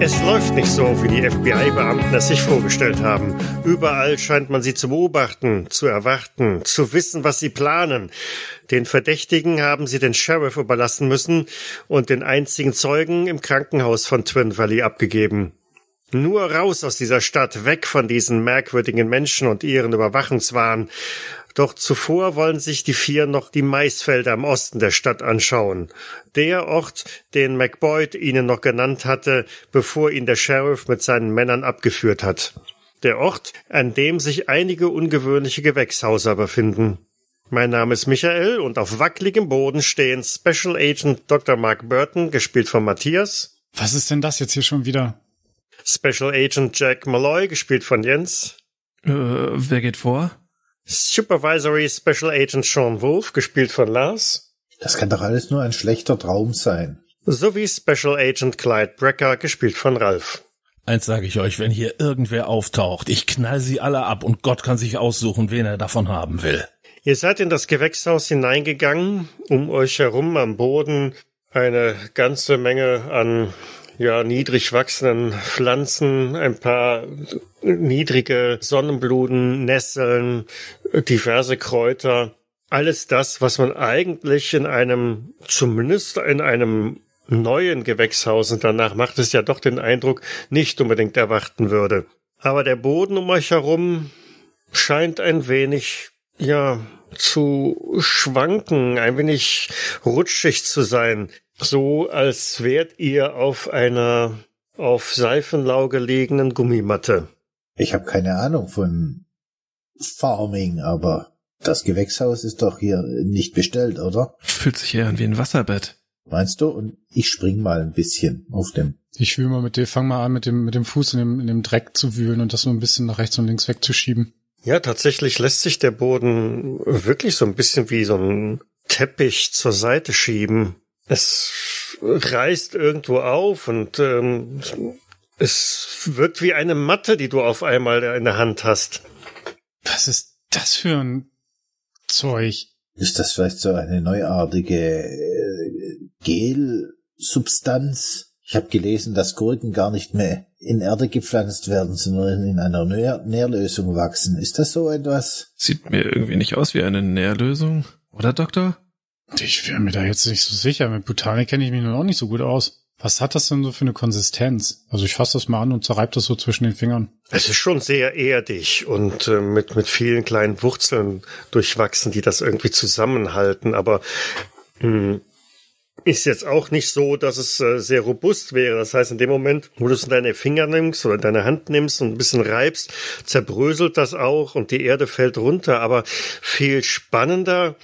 Es läuft nicht so, wie die FBI-Beamten es sich vorgestellt haben. Überall scheint man sie zu beobachten, zu erwarten, zu wissen, was sie planen. Den Verdächtigen haben sie den Sheriff überlassen müssen und den einzigen Zeugen im Krankenhaus von Twin Valley abgegeben. Nur raus aus dieser Stadt, weg von diesen merkwürdigen Menschen und ihren Überwachungswahn. Doch zuvor wollen sich die vier noch die Maisfelder im Osten der Stadt anschauen. Der Ort, den McBoyd ihnen noch genannt hatte, bevor ihn der Sheriff mit seinen Männern abgeführt hat. Der Ort, an dem sich einige ungewöhnliche Gewächshauser befinden. Mein Name ist Michael und auf wackeligem Boden stehen Special Agent Dr. Mark Burton, gespielt von Matthias. Was ist denn das jetzt hier schon wieder? Special Agent Jack Malloy, gespielt von Jens. Äh, wer geht vor? Supervisory Special Agent Sean Wolf, gespielt von Lars. Das kann doch alles nur ein schlechter Traum sein. Sowie Special Agent Clyde Brecker, gespielt von Ralph. Eins sage ich euch, wenn hier irgendwer auftaucht, ich knall sie alle ab und Gott kann sich aussuchen, wen er davon haben will. Ihr seid in das Gewächshaus hineingegangen, um euch herum am Boden eine ganze Menge an ja, niedrig wachsenden Pflanzen, ein paar niedrige Sonnenbluten, Nesseln, diverse Kräuter. Alles das, was man eigentlich in einem, zumindest in einem neuen Gewächshaus, und danach macht es ja doch den Eindruck, nicht unbedingt erwarten würde. Aber der Boden um euch herum scheint ein wenig, ja, zu schwanken, ein wenig rutschig zu sein so als wärt ihr auf einer auf Seifenlau gelegenen Gummimatte. Ich habe keine Ahnung von Farming, aber das Gewächshaus ist doch hier nicht bestellt, oder? Fühlt sich eher an wie ein Wasserbett. Meinst du? Und ich spring mal ein bisschen auf dem. Ich wühle mal mit dir, fang mal an, mit dem, mit dem Fuß in dem, in dem Dreck zu wühlen und das so ein bisschen nach rechts und links wegzuschieben. Ja, tatsächlich lässt sich der Boden wirklich so ein bisschen wie so ein Teppich zur Seite schieben es reißt irgendwo auf und ähm, es wirkt wie eine Matte, die du auf einmal in der Hand hast. Was ist das für ein Zeug? Ist das vielleicht so eine neuartige äh, Gelsubstanz? Ich habe gelesen, dass Gurken gar nicht mehr in Erde gepflanzt werden, sondern in einer Nähr Nährlösung wachsen. Ist das so etwas? Sieht mir irgendwie nicht aus wie eine Nährlösung, oder Doktor? Ich wäre mir da jetzt nicht so sicher. Mit Botanik kenne ich mich nun auch nicht so gut aus. Was hat das denn so für eine Konsistenz? Also ich fasse das mal an und zerreibe das so zwischen den Fingern. Es ist schon sehr erdig und äh, mit, mit vielen kleinen Wurzeln durchwachsen, die das irgendwie zusammenhalten. Aber mh, hm, ist jetzt auch nicht so, dass es äh, sehr robust wäre. Das heißt, in dem Moment, wo du es in deine Finger nimmst oder in deine Hand nimmst und ein bisschen reibst, zerbröselt das auch und die Erde fällt runter. Aber viel spannender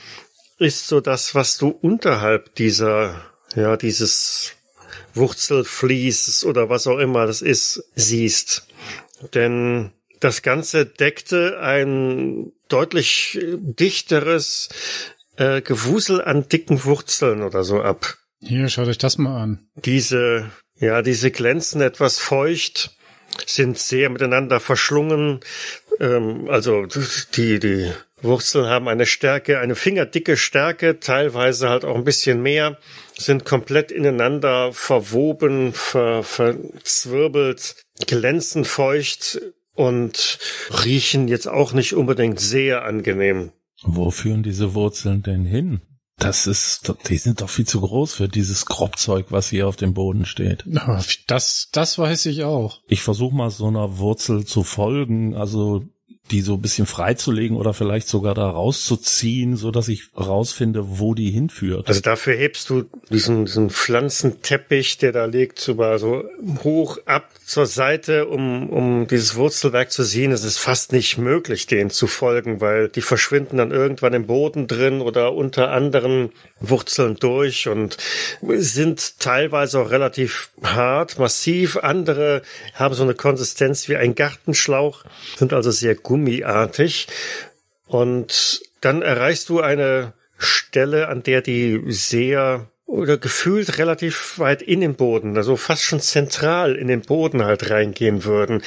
ist so das, was du unterhalb dieser, ja, dieses Wurzelfließes oder was auch immer das ist, siehst. Denn das Ganze deckte ein deutlich dichteres äh, Gewusel an dicken Wurzeln oder so ab. Hier, schaut euch das mal an. Diese, ja, diese glänzen etwas feucht, sind sehr miteinander verschlungen. Ähm, also die, die Wurzeln haben eine Stärke, eine fingerdicke Stärke, teilweise halt auch ein bisschen mehr, sind komplett ineinander verwoben, ver, verzwirbelt, glänzen feucht und riechen jetzt auch nicht unbedingt sehr angenehm. Wo führen diese Wurzeln denn hin? Das ist, die sind doch viel zu groß für dieses Kropfzeug, was hier auf dem Boden steht. Das, das weiß ich auch. Ich versuche mal so einer Wurzel zu folgen, also die so ein bisschen freizulegen oder vielleicht sogar da rauszuziehen, so dass ich rausfinde, wo die hinführt. Also dafür hebst du diesen, diesen Pflanzenteppich, der da liegt, sogar so hoch ab zur Seite, um, um dieses Wurzelwerk zu sehen. Es ist fast nicht möglich, denen zu folgen, weil die verschwinden dann irgendwann im Boden drin oder unter anderen Wurzeln durch und sind teilweise auch relativ hart, massiv. Andere haben so eine Konsistenz wie ein Gartenschlauch, sind also sehr gummiartig. Und dann erreichst du eine Stelle, an der die sehr oder gefühlt relativ weit in den Boden, also fast schon zentral in den Boden halt reingehen würden.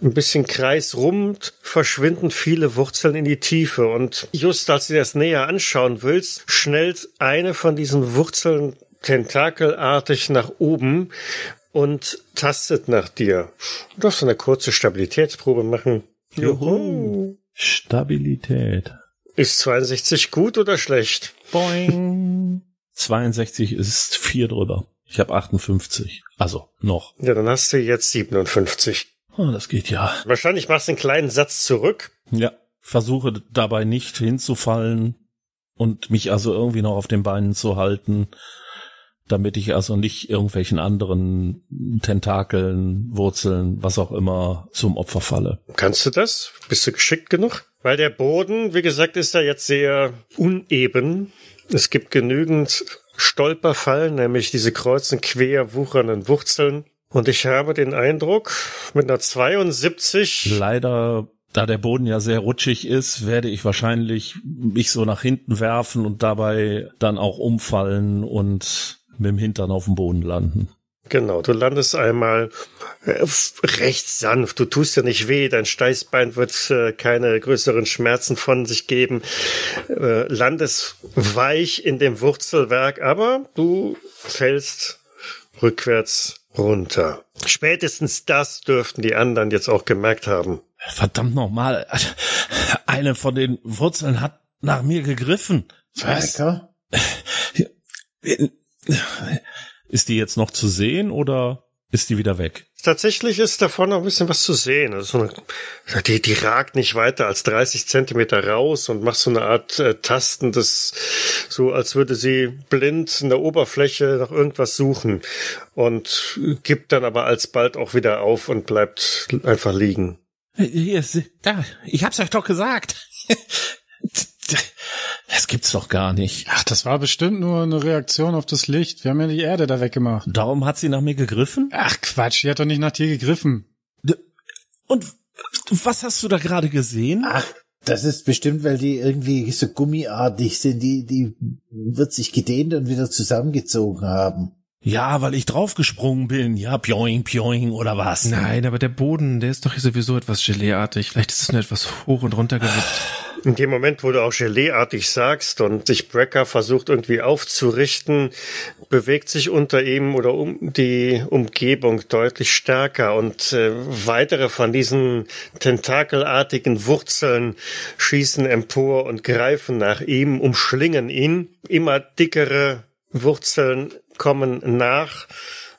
Ein bisschen kreisrund verschwinden viele Wurzeln in die Tiefe und just als du das näher anschauen willst, schnellt eine von diesen Wurzeln tentakelartig nach oben und tastet nach dir. Du darfst eine kurze Stabilitätsprobe machen. Juhu. Stabilität. Ist 62 gut oder schlecht? Boing. 62 ist vier drüber. Ich habe 58. Also noch. Ja, dann hast du jetzt 57. Oh, das geht ja. Wahrscheinlich machst du einen kleinen Satz zurück. Ja. Versuche dabei nicht hinzufallen und mich also irgendwie noch auf den Beinen zu halten, damit ich also nicht irgendwelchen anderen Tentakeln, Wurzeln, was auch immer zum Opfer falle. Kannst du das? Bist du geschickt genug? Weil der Boden, wie gesagt, ist ja jetzt sehr uneben. Es gibt genügend Stolperfallen, nämlich diese kreuzen quer wuchernden Wurzeln. Und ich habe den Eindruck, mit einer 72. Leider, da der Boden ja sehr rutschig ist, werde ich wahrscheinlich mich so nach hinten werfen und dabei dann auch umfallen und mit dem Hintern auf dem Boden landen. Genau, du landest einmal äh, recht sanft. Du tust ja nicht weh, dein Steißbein wird äh, keine größeren Schmerzen von sich geben. Äh, landest weich in dem Wurzelwerk, aber du fällst rückwärts runter. Spätestens das dürften die anderen jetzt auch gemerkt haben. Verdammt nochmal, eine von den Wurzeln hat nach mir gegriffen. Was? Ist die jetzt noch zu sehen oder ist die wieder weg? Tatsächlich ist davon noch ein bisschen was zu sehen. Also so eine, die, die ragt nicht weiter als 30 Zentimeter raus und macht so eine Art äh, Tastendes, so als würde sie blind in der Oberfläche nach irgendwas suchen und gibt dann aber alsbald auch wieder auf und bleibt einfach liegen. Hier, da, ich hab's euch doch gesagt. Das gibt's doch gar nicht. Ach, das war bestimmt nur eine Reaktion auf das Licht. Wir haben ja die Erde da weggemacht. Darum hat sie nach mir gegriffen? Ach Quatsch, die hat doch nicht nach dir gegriffen. Und was hast du da gerade gesehen? Ach, das ist bestimmt, weil die irgendwie so gummiartig sind. Die, die wird sich gedehnt und wieder zusammengezogen haben. Ja, weil ich draufgesprungen bin. Ja, pioing, pioing oder was? Nein, aber der Boden, der ist doch sowieso etwas Geleeartig. Vielleicht ist es nur etwas hoch und runter gewippt. In dem Moment, wo du auch Geleeartig sagst und sich Brecker versucht irgendwie aufzurichten, bewegt sich unter ihm oder um die Umgebung deutlich stärker und äh, weitere von diesen tentakelartigen Wurzeln schießen empor und greifen nach ihm, umschlingen ihn. Immer dickere Wurzeln kommen nach,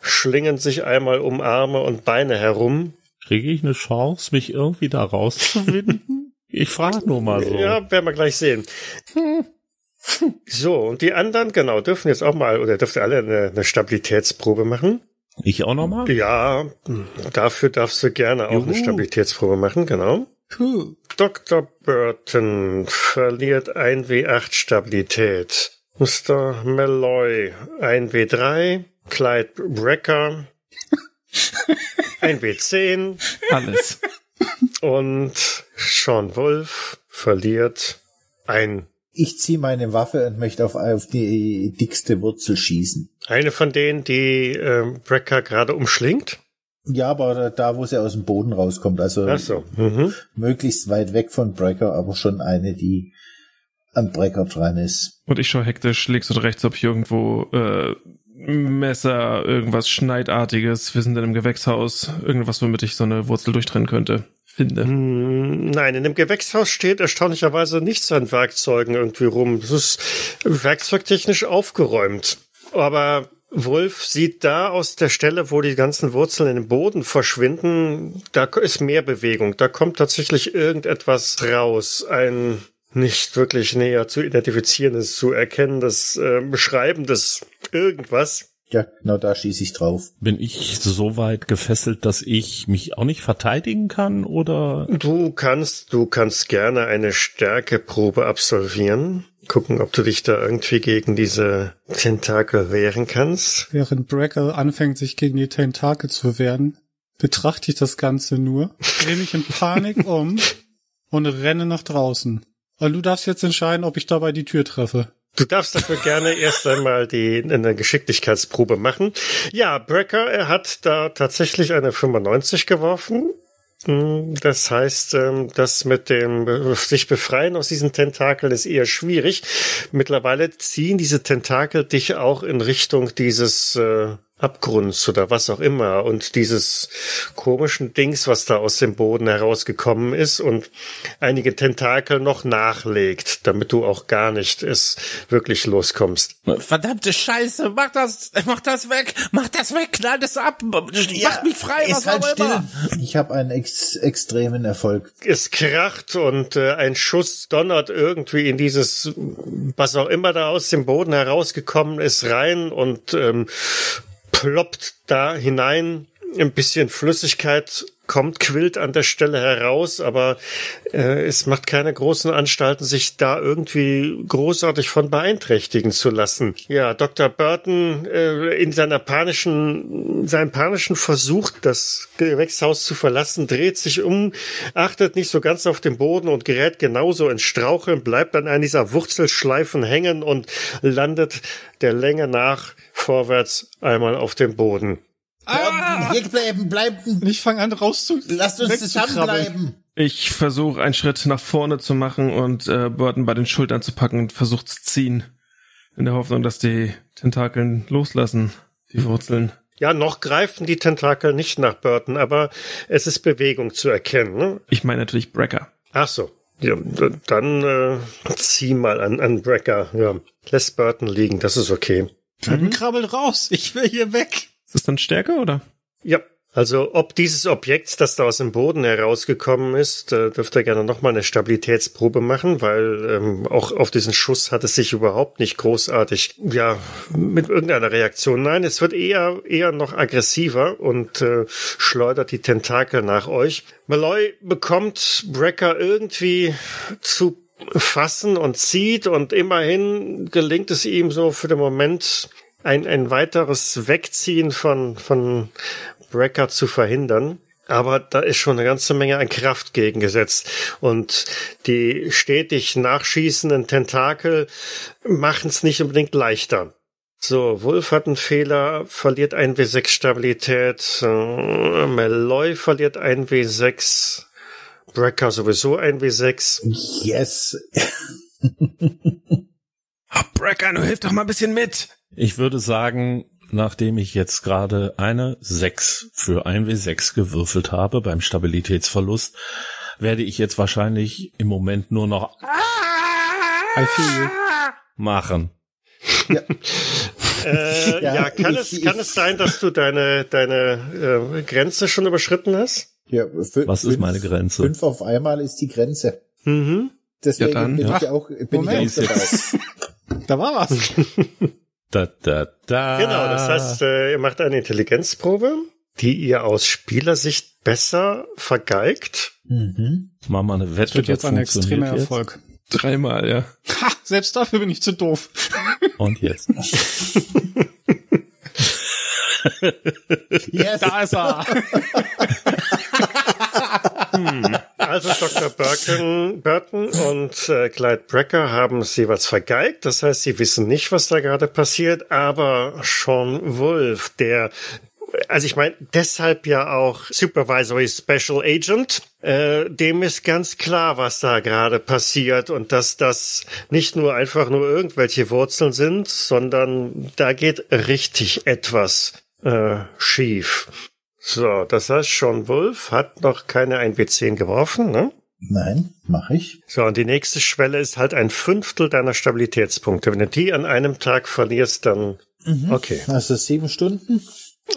schlingen sich einmal um Arme und Beine herum. Kriege ich eine Chance, mich irgendwie da rauszuwinden? ich frage nur mal so. Ja, werden wir gleich sehen. So, und die anderen, genau, dürfen jetzt auch mal, oder dürft ihr alle eine, eine Stabilitätsprobe machen? Ich auch nochmal? Ja, dafür darfst du gerne auch Juhu. eine Stabilitätsprobe machen, genau. Puh. Dr. Burton verliert 1 W8 Stabilität. Mr. Malloy 1 W3. Clyde Brecker 1 W10. Alles. Und Sean Wolf verliert ein. Ich ziehe meine Waffe und möchte auf, auf die dickste Wurzel schießen. Eine von denen, die ähm, Brecker gerade umschlingt. Ja, aber da, wo sie aus dem Boden rauskommt. Also Ach so. Mhm. möglichst weit weg von Brecker, aber schon eine, die an Brecker dran ist. Und ich schaue hektisch links und rechts, ob ich irgendwo äh, Messer, irgendwas Schneidartiges, wir sind in einem Gewächshaus, irgendwas, womit ich so eine Wurzel durchtrennen könnte, finde. Hm, Nein, in dem Gewächshaus steht erstaunlicherweise nichts an Werkzeugen irgendwie rum. Es ist werkzeugtechnisch aufgeräumt. Aber Wolf sieht da aus der Stelle, wo die ganzen Wurzeln in den Boden verschwinden, da ist mehr Bewegung. Da kommt tatsächlich irgendetwas raus. Ein nicht wirklich näher zu identifizierendes, zu erkennendes, äh, beschreibendes irgendwas. Ja, genau da schieße ich drauf. Bin ich so weit gefesselt, dass ich mich auch nicht verteidigen kann oder? Du kannst, du kannst gerne eine Stärkeprobe absolvieren. Gucken, ob du dich da irgendwie gegen diese Tentakel wehren kannst. Während Brecker anfängt, sich gegen die Tentakel zu wehren, betrachte ich das Ganze nur, drehe mich in Panik um und renne nach draußen. Und du darfst jetzt entscheiden, ob ich dabei die Tür treffe. Du darfst dafür gerne erst einmal die eine Geschicklichkeitsprobe machen. Ja, Brecker, er hat da tatsächlich eine 95 geworfen. Hm, Das heißt, ähm, das mit dem sich befreien aus diesen Tentakeln ist eher schwierig. Mittlerweile ziehen diese Tentakel dich auch in Richtung dieses äh, Abgrunds oder was auch immer und dieses komischen Dings, was da aus dem Boden herausgekommen ist und einige Tentakel noch nachlegt, damit du auch gar nicht es wirklich loskommst. Verdammte Scheiße, mach das, mach das weg, mach das weg, knall das ab, mach mich frei, was halt auch still. immer. Ich habe einen ex extremen Erfolg. Es kracht und äh, ein Schuss donnert irgendwie in dieses, was auch immer da aus dem Boden herausgekommen ist, rein und ähm, ploppt da hinein. Ein bisschen Flüssigkeit kommt, quillt an der Stelle heraus, aber äh, es macht keine großen Anstalten, sich da irgendwie großartig von beeinträchtigen zu lassen. Ja, Dr. Burton äh, in seiner panischen, seinem panischen Versuch, das Gewächshaus zu verlassen, dreht sich um, achtet nicht so ganz auf den Boden und gerät genauso ins Straucheln, bleibt an einer dieser Wurzelschleifen hängen und landet der Länge nach vorwärts einmal auf dem Boden. Ah! Hier bleiben, bleiben. Ich fange an rauszu. Lasst uns zusammenbleiben. Ich versuche einen Schritt nach vorne zu machen und äh, Burton bei den Schultern zu packen und versuche zu ziehen. In der Hoffnung, dass die Tentakeln loslassen, die Wurzeln. Ja, noch greifen die Tentakel nicht nach Burton, aber es ist Bewegung zu erkennen. Ne? Ich meine natürlich Brecker. Ach so. Ja, dann äh, zieh mal an, an Brecker. Ja. Lässt Burton liegen, das ist okay. Burton krabbelt raus. Ich will hier weg. Ist das dann stärker oder? Ja. Also ob dieses Objekt, das da aus dem Boden herausgekommen ist, äh, dürft ihr gerne nochmal eine Stabilitätsprobe machen, weil ähm, auch auf diesen Schuss hat es sich überhaupt nicht großartig, ja, mit irgendeiner Reaktion. Nein, es wird eher, eher noch aggressiver und äh, schleudert die Tentakel nach euch. Malloy bekommt Brecker irgendwie zu fassen und zieht und immerhin gelingt es ihm so für den Moment ein, ein weiteres Wegziehen von, von Brecker zu verhindern. Aber da ist schon eine ganze Menge an Kraft gegengesetzt. Und die stetig nachschießenden Tentakel machen es nicht unbedingt leichter. So, Wolf hat einen Fehler, verliert ein W6 Stabilität. Äh, Malloy verliert ein W6. Brecker sowieso ein W6. Yes. Oh, Brecker, du hilf doch mal ein bisschen mit. Ich würde sagen, nachdem ich jetzt gerade eine 6 für ein W6 gewürfelt habe beim Stabilitätsverlust, werde ich jetzt wahrscheinlich im Moment nur noch I feel you. Äh, machen. ja, Ja, kann, ich- es, kann es sein, dass du deine, deine äh, Grenze schon überschritten hast? Ja, fü- Was ist fünf- meine Grenze? Fünf auf einmal ist die Grenze. Mhm. Deswegen Ja, dann, bin ja. ich auch, bin Moment. ich auch dabei. Da war was. Da, da, da. Genau, das heißt, äh, ihr macht eine Intelligenzprobe, die ihr aus Spielersicht besser vergeigt. Mhm. Machen wir eine Wette. Das wird jetzt das ein extremer jetzt. Erfolg. Dreimal, ja. Ha, selbst dafür bin ich zu doof. Und jetzt. Yes. Da ist er. Also Dr. Burton, Burton und äh, Clyde Brecker haben es jeweils vergeigt. Das heißt, sie wissen nicht, was da gerade passiert. Aber Sean Wolf, der also ich meine, deshalb ja auch Supervisory Special Agent, äh, dem ist ganz klar, was da gerade passiert und dass das nicht nur einfach nur irgendwelche Wurzeln sind, sondern da geht richtig etwas äh, schief. So, das heißt, Sean Wolf hat noch keine 1W10 geworfen, ne? Nein, mache ich. So, und die nächste Schwelle ist halt ein Fünftel deiner Stabilitätspunkte. Wenn du die an einem Tag verlierst, dann okay. Also sieben Stunden.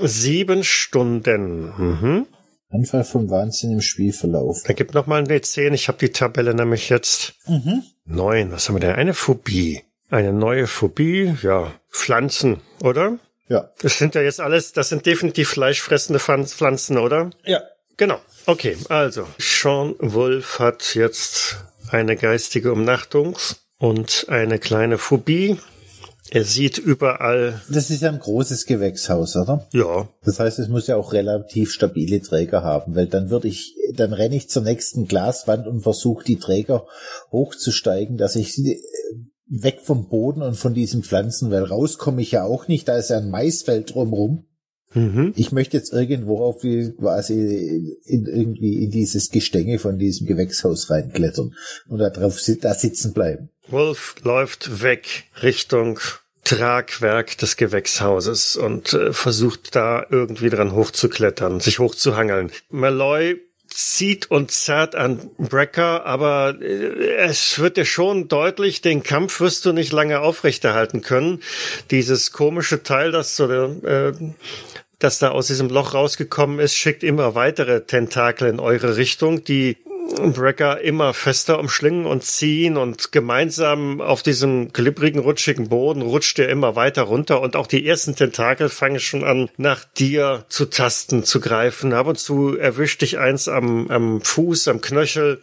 Sieben Stunden. Mhm. Anfall vom Wahnsinn im Spielverlauf. Dann gib noch mal ein W10. Ich habe die Tabelle nämlich jetzt. Mhm. Neun. Was haben wir denn? Eine Phobie. Eine neue Phobie. Ja, Pflanzen, oder? Ja. Das sind ja jetzt alles, das sind definitiv fleischfressende Pflan- Pflanzen, oder? Ja. Genau. Okay, also Sean Wolf hat jetzt eine geistige Umnachtung und eine kleine Phobie. Er sieht überall, Das ist ja ein großes Gewächshaus, oder? ja, Das heißt, es muss ja auch relativ stabile Träger haben, weil dann würde ich, dann renne ich zur nächsten Glaswand und versuche die Träger hochzusteigen, dass ich sie weg vom Boden und von diesen Pflanzen, weil raus komme ich ja auch nicht, da ist ja ein Maisfeld drumrum. mhm. Ich möchte jetzt irgendwo auf die, quasi in, irgendwie in dieses Gestänge von diesem Gewächshaus reinklettern und da drauf da sitzen bleiben. Wolf läuft weg Richtung Tragwerk des Gewächshauses und äh, versucht da irgendwie dran hochzuklettern, sich hochzuhangeln. Malloy zieht und zerrt an Brecker, aber äh, es wird dir schon deutlich, den Kampf wirst du nicht lange aufrechterhalten können. Dieses komische Teil, das so äh, das da aus diesem Loch rausgekommen ist, schickt immer weitere Tentakel in eure Richtung, die Brecker immer fester umschlingen und ziehen und gemeinsam auf diesem glibbrigen, rutschigen Boden rutscht er immer weiter runter und auch die ersten Tentakel fangen schon an, nach dir zu tasten, zu greifen. Ab und zu erwischt dich eins am, am Fuß, am Knöchel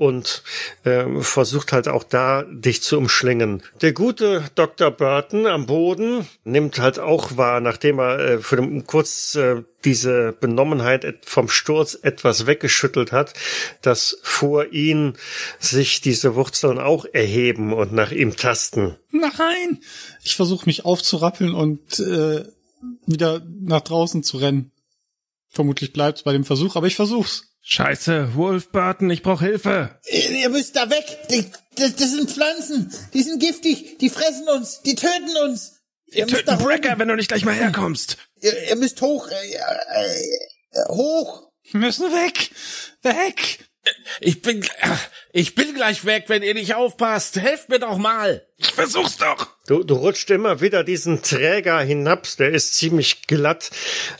und äh, versucht halt auch da dich zu umschlingen. Der gute Dr. Burton am Boden nimmt halt auch wahr, nachdem er äh, für den, kurz äh, diese Benommenheit vom Sturz etwas weggeschüttelt hat, dass vor ihn sich diese Wurzeln auch erheben und nach ihm tasten. Nein! Ich versuche mich aufzurappeln und äh, wieder nach draußen zu rennen. Vermutlich bleibt's bei dem Versuch, aber ich versuch's. Scheiße, Wolf Burton, ich brauche Hilfe. Ihr müsst da weg. Das, das sind Pflanzen. Die sind giftig. Die fressen uns. Die töten uns. Ihr Die töten Brecker, wenn du nicht gleich mal herkommst. Ihr, ihr müsst hoch. Äh, äh, hoch. Wir müssen weg. Weg. Ich bin, ich bin gleich weg, wenn ihr nicht aufpasst. Helft mir doch mal. Ich versuch's doch. Du, du rutscht immer wieder diesen Träger hinab, der ist ziemlich glatt,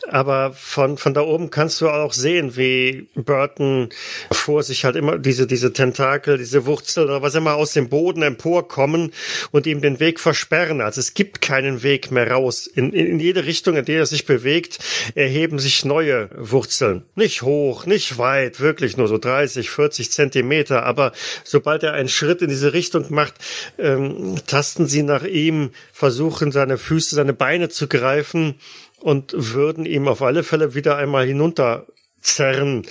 aber von, von da oben kannst du auch sehen, wie Burton vor sich halt immer diese, diese Tentakel, diese Wurzel oder was immer aus dem Boden emporkommen und ihm den Weg versperren. Also es gibt keinen Weg mehr raus. In, in, in jede Richtung, in der er sich bewegt, erheben sich neue Wurzeln. Nicht hoch, nicht weit, wirklich nur so 30, 40 Zentimeter, aber sobald er einen Schritt in diese Richtung macht, ähm, tasten sie nach ihm versuchen, seine Füße, seine Beine zu greifen und würden ihm auf alle Fälle wieder einmal hinunterzerren,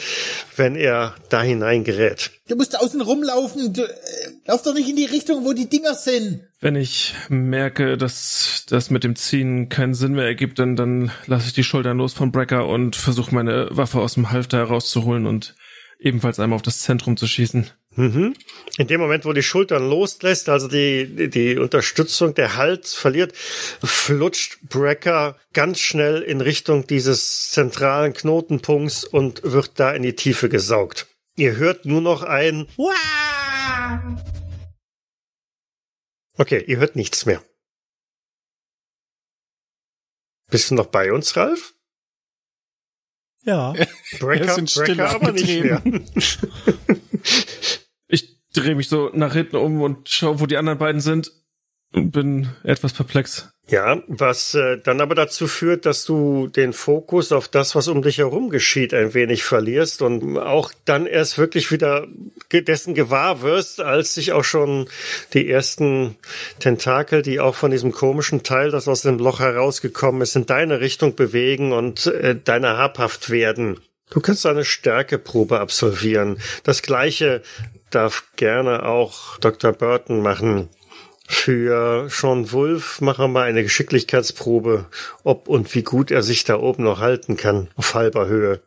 wenn er da hineingerät. Du musst außen rumlaufen. Du, äh, lauf doch nicht in die Richtung, wo die Dinger sind. Wenn ich merke, dass das mit dem Ziehen keinen Sinn mehr ergibt, dann, dann lasse ich die Schultern los von Brecker und versuche meine Waffe aus dem Halfter herauszuholen und ebenfalls einmal auf das Zentrum zu schießen. Mhm. In dem Moment, wo die Schultern loslässt, also die, die Unterstützung, der Hals verliert, flutscht Brecker ganz schnell in Richtung dieses zentralen Knotenpunkts und wird da in die Tiefe gesaugt. Ihr hört nur noch ein Okay, ihr hört nichts mehr. Bist du noch bei uns, Ralf? Ja. Brecker, Brecker aber nicht mehr. drehe mich so nach hinten um und schaue, wo die anderen beiden sind bin etwas perplex. Ja, was äh, dann aber dazu führt, dass du den Fokus auf das, was um dich herum geschieht, ein wenig verlierst und auch dann erst wirklich wieder dessen gewahr wirst, als sich auch schon die ersten Tentakel, die auch von diesem komischen Teil, das aus dem Loch herausgekommen ist, in deine Richtung bewegen und äh, deiner habhaft werden. Du kannst eine Stärkeprobe absolvieren. Das gleiche darf gerne auch Dr. Burton machen. Für Sean Wolf machen wir mal eine Geschicklichkeitsprobe, ob und wie gut er sich da oben noch halten kann, auf halber Höhe.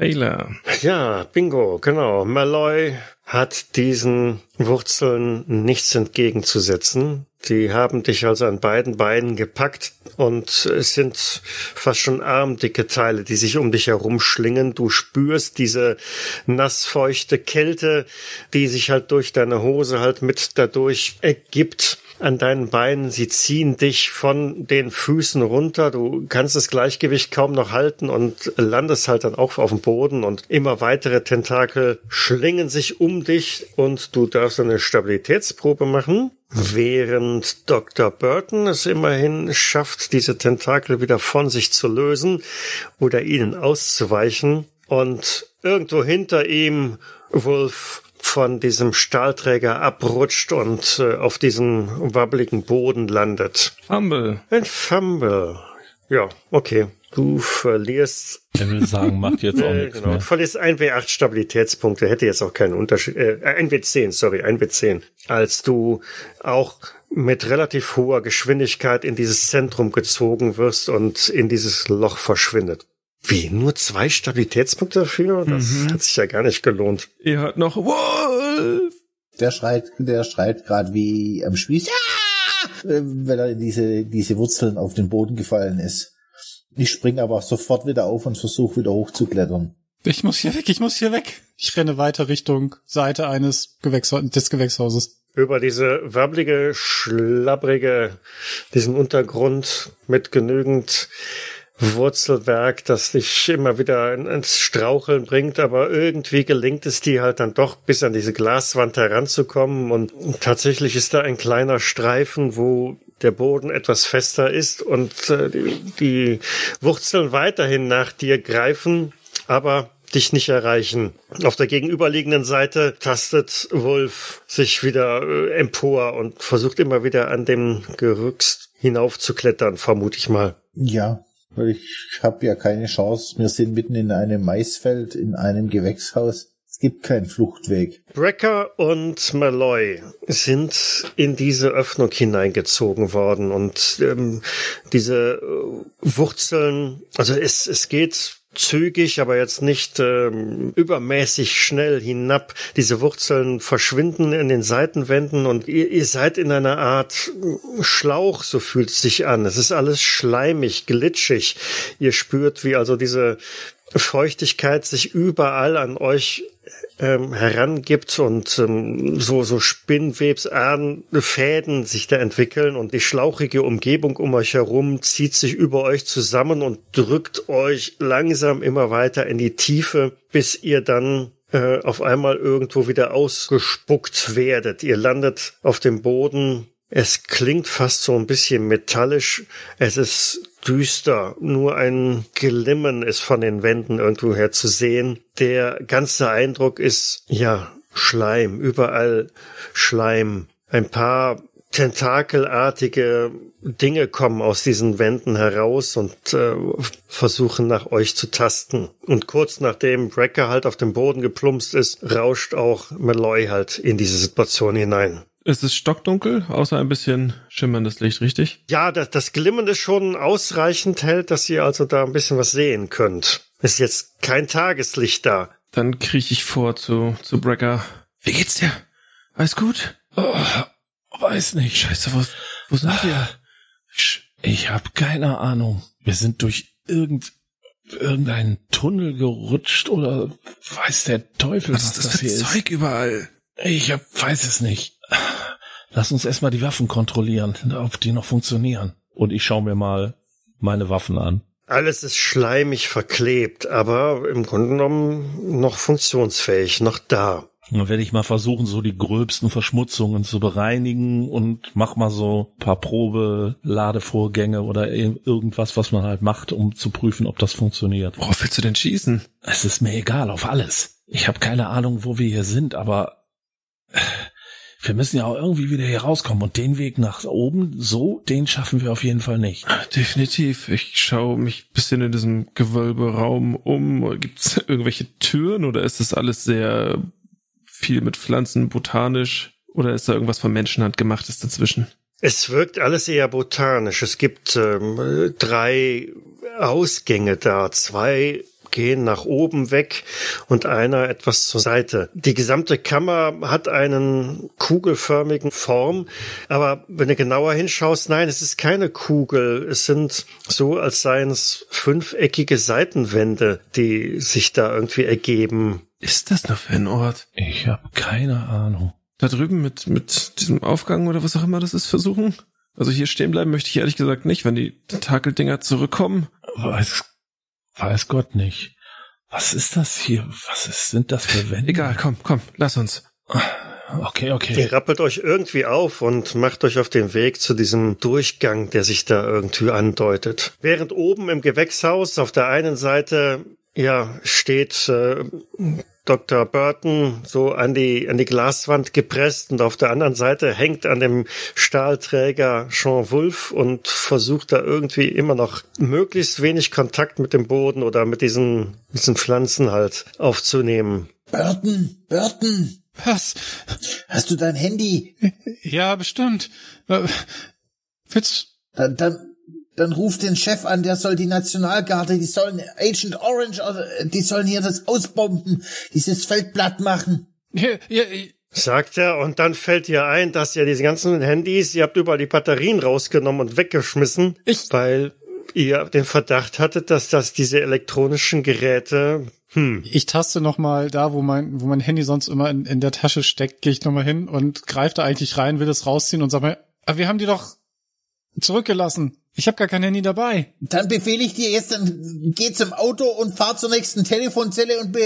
Fehler. Ja, bingo, genau. Malloy hat diesen Wurzeln nichts entgegenzusetzen. Die haben dich also an beiden Beinen gepackt und es sind fast schon armdicke Teile, die sich um dich herumschlingen. Du spürst diese nassfeuchte Kälte, die sich halt durch deine Hose halt mit dadurch ergibt an deinen Beinen. Sie ziehen dich von den Füßen runter. Du kannst das Gleichgewicht kaum noch halten und landest halt dann auch auf dem Boden und immer weitere Tentakel schlingen sich um dich und du darfst eine Stabilitätsprobe machen. Während Dr. Burton es immerhin schafft, diese Tentakel wieder von sich zu lösen oder ihnen auszuweichen und irgendwo hinter ihm Wolf von diesem Stahlträger abrutscht und äh, auf diesen wabbeligen Boden landet. Fumble. Ein Fumble. Ja, okay. Du verlierst. Er will sagen, macht jetzt auch nichts genau. mehr. Verlierst 1W8 Stabilitätspunkte, hätte jetzt auch keinen Unterschied. Äh, 1W10, sorry, 1W10. Als du auch mit relativ hoher Geschwindigkeit in dieses Zentrum gezogen wirst und in dieses Loch verschwindet. Wie, nur zwei Stabilitätspunkte dafür? Das mhm. hat sich ja gar nicht gelohnt. Ihr hört noch Wolf! Der schreit, der schreit gerade wie am Spieß. Ja! äh, weil er in diese, diese Wurzeln auf den Boden gefallen ist. Ich spring aber sofort wieder auf und versuche wieder hochzuklettern. Ich muss hier weg, ich muss hier weg. Ich renne weiter Richtung Seite eines Gewächsha des Gewächshauses. Über diese wabbelige, schlabbrige, diesen Untergrund mit genügend Wurzelwerk, das dich immer wieder ins Straucheln bringt, aber irgendwie gelingt es dir halt dann doch bis an diese Glaswand heranzukommen und tatsächlich ist da ein kleiner Streifen, wo der Boden etwas fester ist und äh, die, Wurzeln weiterhin nach dir greifen, aber dich nicht erreichen. Auf der gegenüberliegenden Seite tastet Wolf sich wieder äh, empor und versucht immer wieder an dem Gerüxt hinaufzuklettern, vermute ich mal. Ja, weil ich habe ja keine Chance. Wir sind mitten in einem Maisfeld, in einem Gewächshaus. Es gibt keinen Fluchtweg. Brecker und Malloy sind in diese Öffnung hineingezogen worden und ähm, diese äh, Wurzeln, also es, es geht zügig, aber jetzt nicht ähm, übermäßig schnell hinab. Diese Wurzeln verschwinden in den Seitenwänden und ihr, ihr seid in einer Art Schlauch, so fühlt es sich an. Es ist alles schleimig, glitschig. Ihr spürt, wie also diese Feuchtigkeit sich überall an euch ähm, herangibt und ähm, so, so Spinnwebsarten, Fäden sich da entwickeln und die schlauchige Umgebung um euch herum zieht sich über euch zusammen und drückt euch langsam immer weiter in die Tiefe, bis ihr dann äh, auf einmal irgendwo wieder ausgespuckt werdet. Ihr landet auf dem Boden. Es klingt fast so ein bisschen metallisch. Es ist düster. Nur ein Glimmen ist von den Wänden irgendwo her zu sehen. Der ganze Eindruck ist, ja, Schleim, überall Schleim. Ein paar tentakelartige Dinge kommen aus diesen Wänden heraus und äh, versuchen nach euch zu tasten. Und kurz nachdem Brecker halt auf dem Boden geplumpst ist, rauscht auch Malloy halt in diese Situation hinein. Es ist stockdunkel, außer ein bisschen schimmerndes Licht, richtig? Ja, das, das Glimmen ist schon ausreichend hell, dass ihr also da ein bisschen was sehen könnt. Ist jetzt kein Tageslicht da. Dann kriech ich vor zu, zu Brecker. Wie geht's dir? Alles gut? Oh, weiß nicht. Scheiße, wo, wo sind wir? Ich hab keine Ahnung. Wir sind durch irgend, irgendeinen Tunnel gerutscht oder weiß der Teufel, was, was das, ist das hier für Zeug überall? Ich hab, weiß es nicht. Lass uns erstmal die Waffen kontrollieren, ob die noch funktionieren. Und ich schaue mir mal meine Waffen an. Alles ist schleimig verklebt, aber im Grunde genommen noch funktionsfähig, noch da. Dann werde ich mal versuchen, so die gröbsten Verschmutzungen zu bereinigen und mach mal so ein paar Probe-Ladevorgänge oder irgendwas, was man halt macht, um zu prüfen, ob das funktioniert. Worauf willst du denn schießen? Es ist mir egal, auf alles. Ich habe keine Ahnung, wo wir hier sind, aber wir müssen ja auch irgendwie wieder hier rauskommen und den Weg nach oben, so, den schaffen wir auf jeden Fall nicht. Definitiv. Ich schaue mich bisschen in diesem Gewölberaum um. Gibt es irgendwelche Türen oder ist das alles sehr viel mit Pflanzen, botanisch? Oder ist da irgendwas von Menschenhand gemachtes dazwischen? Es wirkt alles eher botanisch. Es gibt ähm, drei Ausgänge da, zwei gehen nach oben weg und einer etwas zur Seite. Die gesamte Kammer hat einen kugelförmigen Form, aber wenn du genauer hinschaust, nein, es ist keine Kugel. Es sind so, als seien es fünfeckige Seitenwände, die sich da irgendwie ergeben. Ist das noch für ein Ort? Ich habe keine Ahnung. Da drüben mit, mit diesem Aufgang oder was auch immer das ist versuchen? Also hier stehen bleiben möchte ich ehrlich gesagt nicht, wenn die Tentakeldinger zurückkommen. Weiß Weiß Gott nicht. Was ist das hier? Was ist, sind das für Wände? Egal, komm, komm, lass uns. Okay, okay. Ihr rappelt euch irgendwie auf und macht euch auf den Weg zu diesem Durchgang, der sich da irgendwie andeutet. Während oben im Gewächshaus auf der einen Seite ja steht äh, Dr. Burton so an die, an die Glaswand gepresst und auf der anderen Seite hängt an dem Stahlträger Jean Wolf und versucht da irgendwie immer noch möglichst wenig Kontakt mit dem Boden oder mit diesen, diesen Pflanzen halt aufzunehmen. Burton, Burton, Was? hast du dein Handy? Ja, bestimmt. Äh, Willst, Dann, dann, dann ruf den Chef an, der soll die Nationalgarde, die sollen Agent Orange, also, die sollen hier das ausbomben, dieses Feld platt machen. sagt er, und dann fällt ihr ein, dass ihr diese ganzen Handys, ihr habt überall die Batterien rausgenommen und weggeschmissen, Ich- weil ihr den Verdacht hattet, dass das diese elektronischen Geräte, hm, Ich taste noch mal da, wo mein, wo mein Handy sonst immer in, in der Tasche steckt, gehe ich noch mal hin und greife da eigentlich rein, will das rausziehen und sag mir, aber wir haben die doch zurückgelassen. Ich habe gar kein Handy dabei. Dann befehle ich dir jetzt, dann geh zum Auto und fahr zur nächsten Telefonzelle und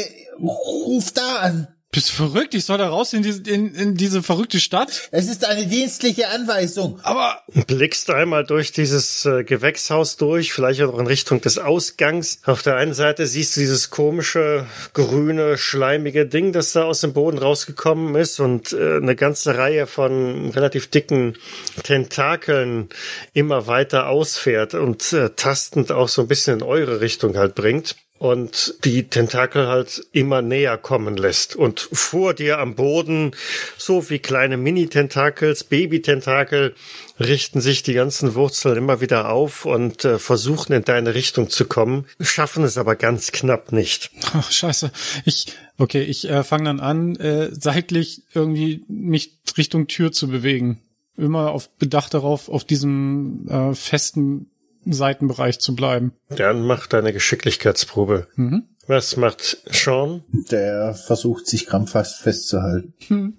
ruf da an. Bist du verrückt? Ich soll da raus in diese, in, in diese verrückte Stadt? Es ist eine dienstliche Anweisung. Aber blickst einmal durch dieses äh, Gewächshaus durch, vielleicht auch in Richtung des Ausgangs. Auf der einen Seite siehst du dieses komische, grüne, schleimige Ding, das da aus dem Boden rausgekommen ist und äh, eine ganze Reihe von relativ dicken Tentakeln immer weiter ausfährt und äh, tastend auch so ein bisschen in eure Richtung halt bringt und die Tentakel halt immer näher kommen lässt. Und vor dir am Boden, so wie kleine Mini-Tentakels, Baby-Tentakel, richten sich die ganzen Wurzeln immer wieder auf und äh, versuchen in deine Richtung zu kommen, schaffen es aber ganz knapp nicht. Ach, scheiße. Ich, okay, ich äh, fange dann an, äh, seitlich irgendwie mich Richtung Tür zu bewegen. Immer auf Bedacht darauf, auf diesem äh, festen Seitenbereich zu bleiben. Dann mach deine Geschicklichkeitsprobe. Mhm. Was macht Sean? Der versucht sich krampfhaft festzuhalten.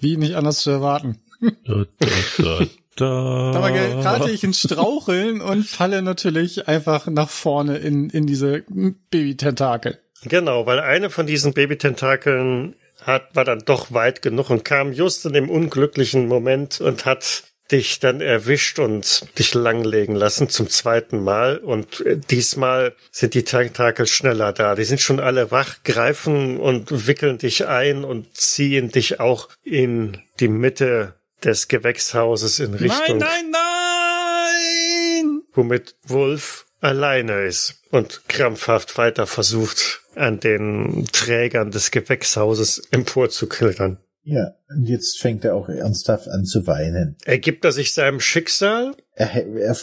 Wie nicht anders zu erwarten. Da, da, da, da. Aber gerate ich ins Straucheln und falle natürlich einfach nach vorne in, in diese Baby-Tentakel. Genau, weil eine von diesen Babytentakeln hat, war dann doch weit genug und kam just in dem unglücklichen Moment und hat dich dann erwischt und dich langlegen lassen zum zweiten Mal. Und äh, diesmal sind die Tentakel schneller da. Die sind schon alle wach, greifen und wickeln dich ein und ziehen dich auch in die Mitte des Gewächshauses in Richtung, Nein, nein, nein! womit Wolf alleine ist und krampfhaft weiter versucht, an den Trägern des Gewächshauses emporzuklettern. Ja, und jetzt fängt er auch ernsthaft an zu weinen. Ergibt er sich seinem Schicksal? Er, er,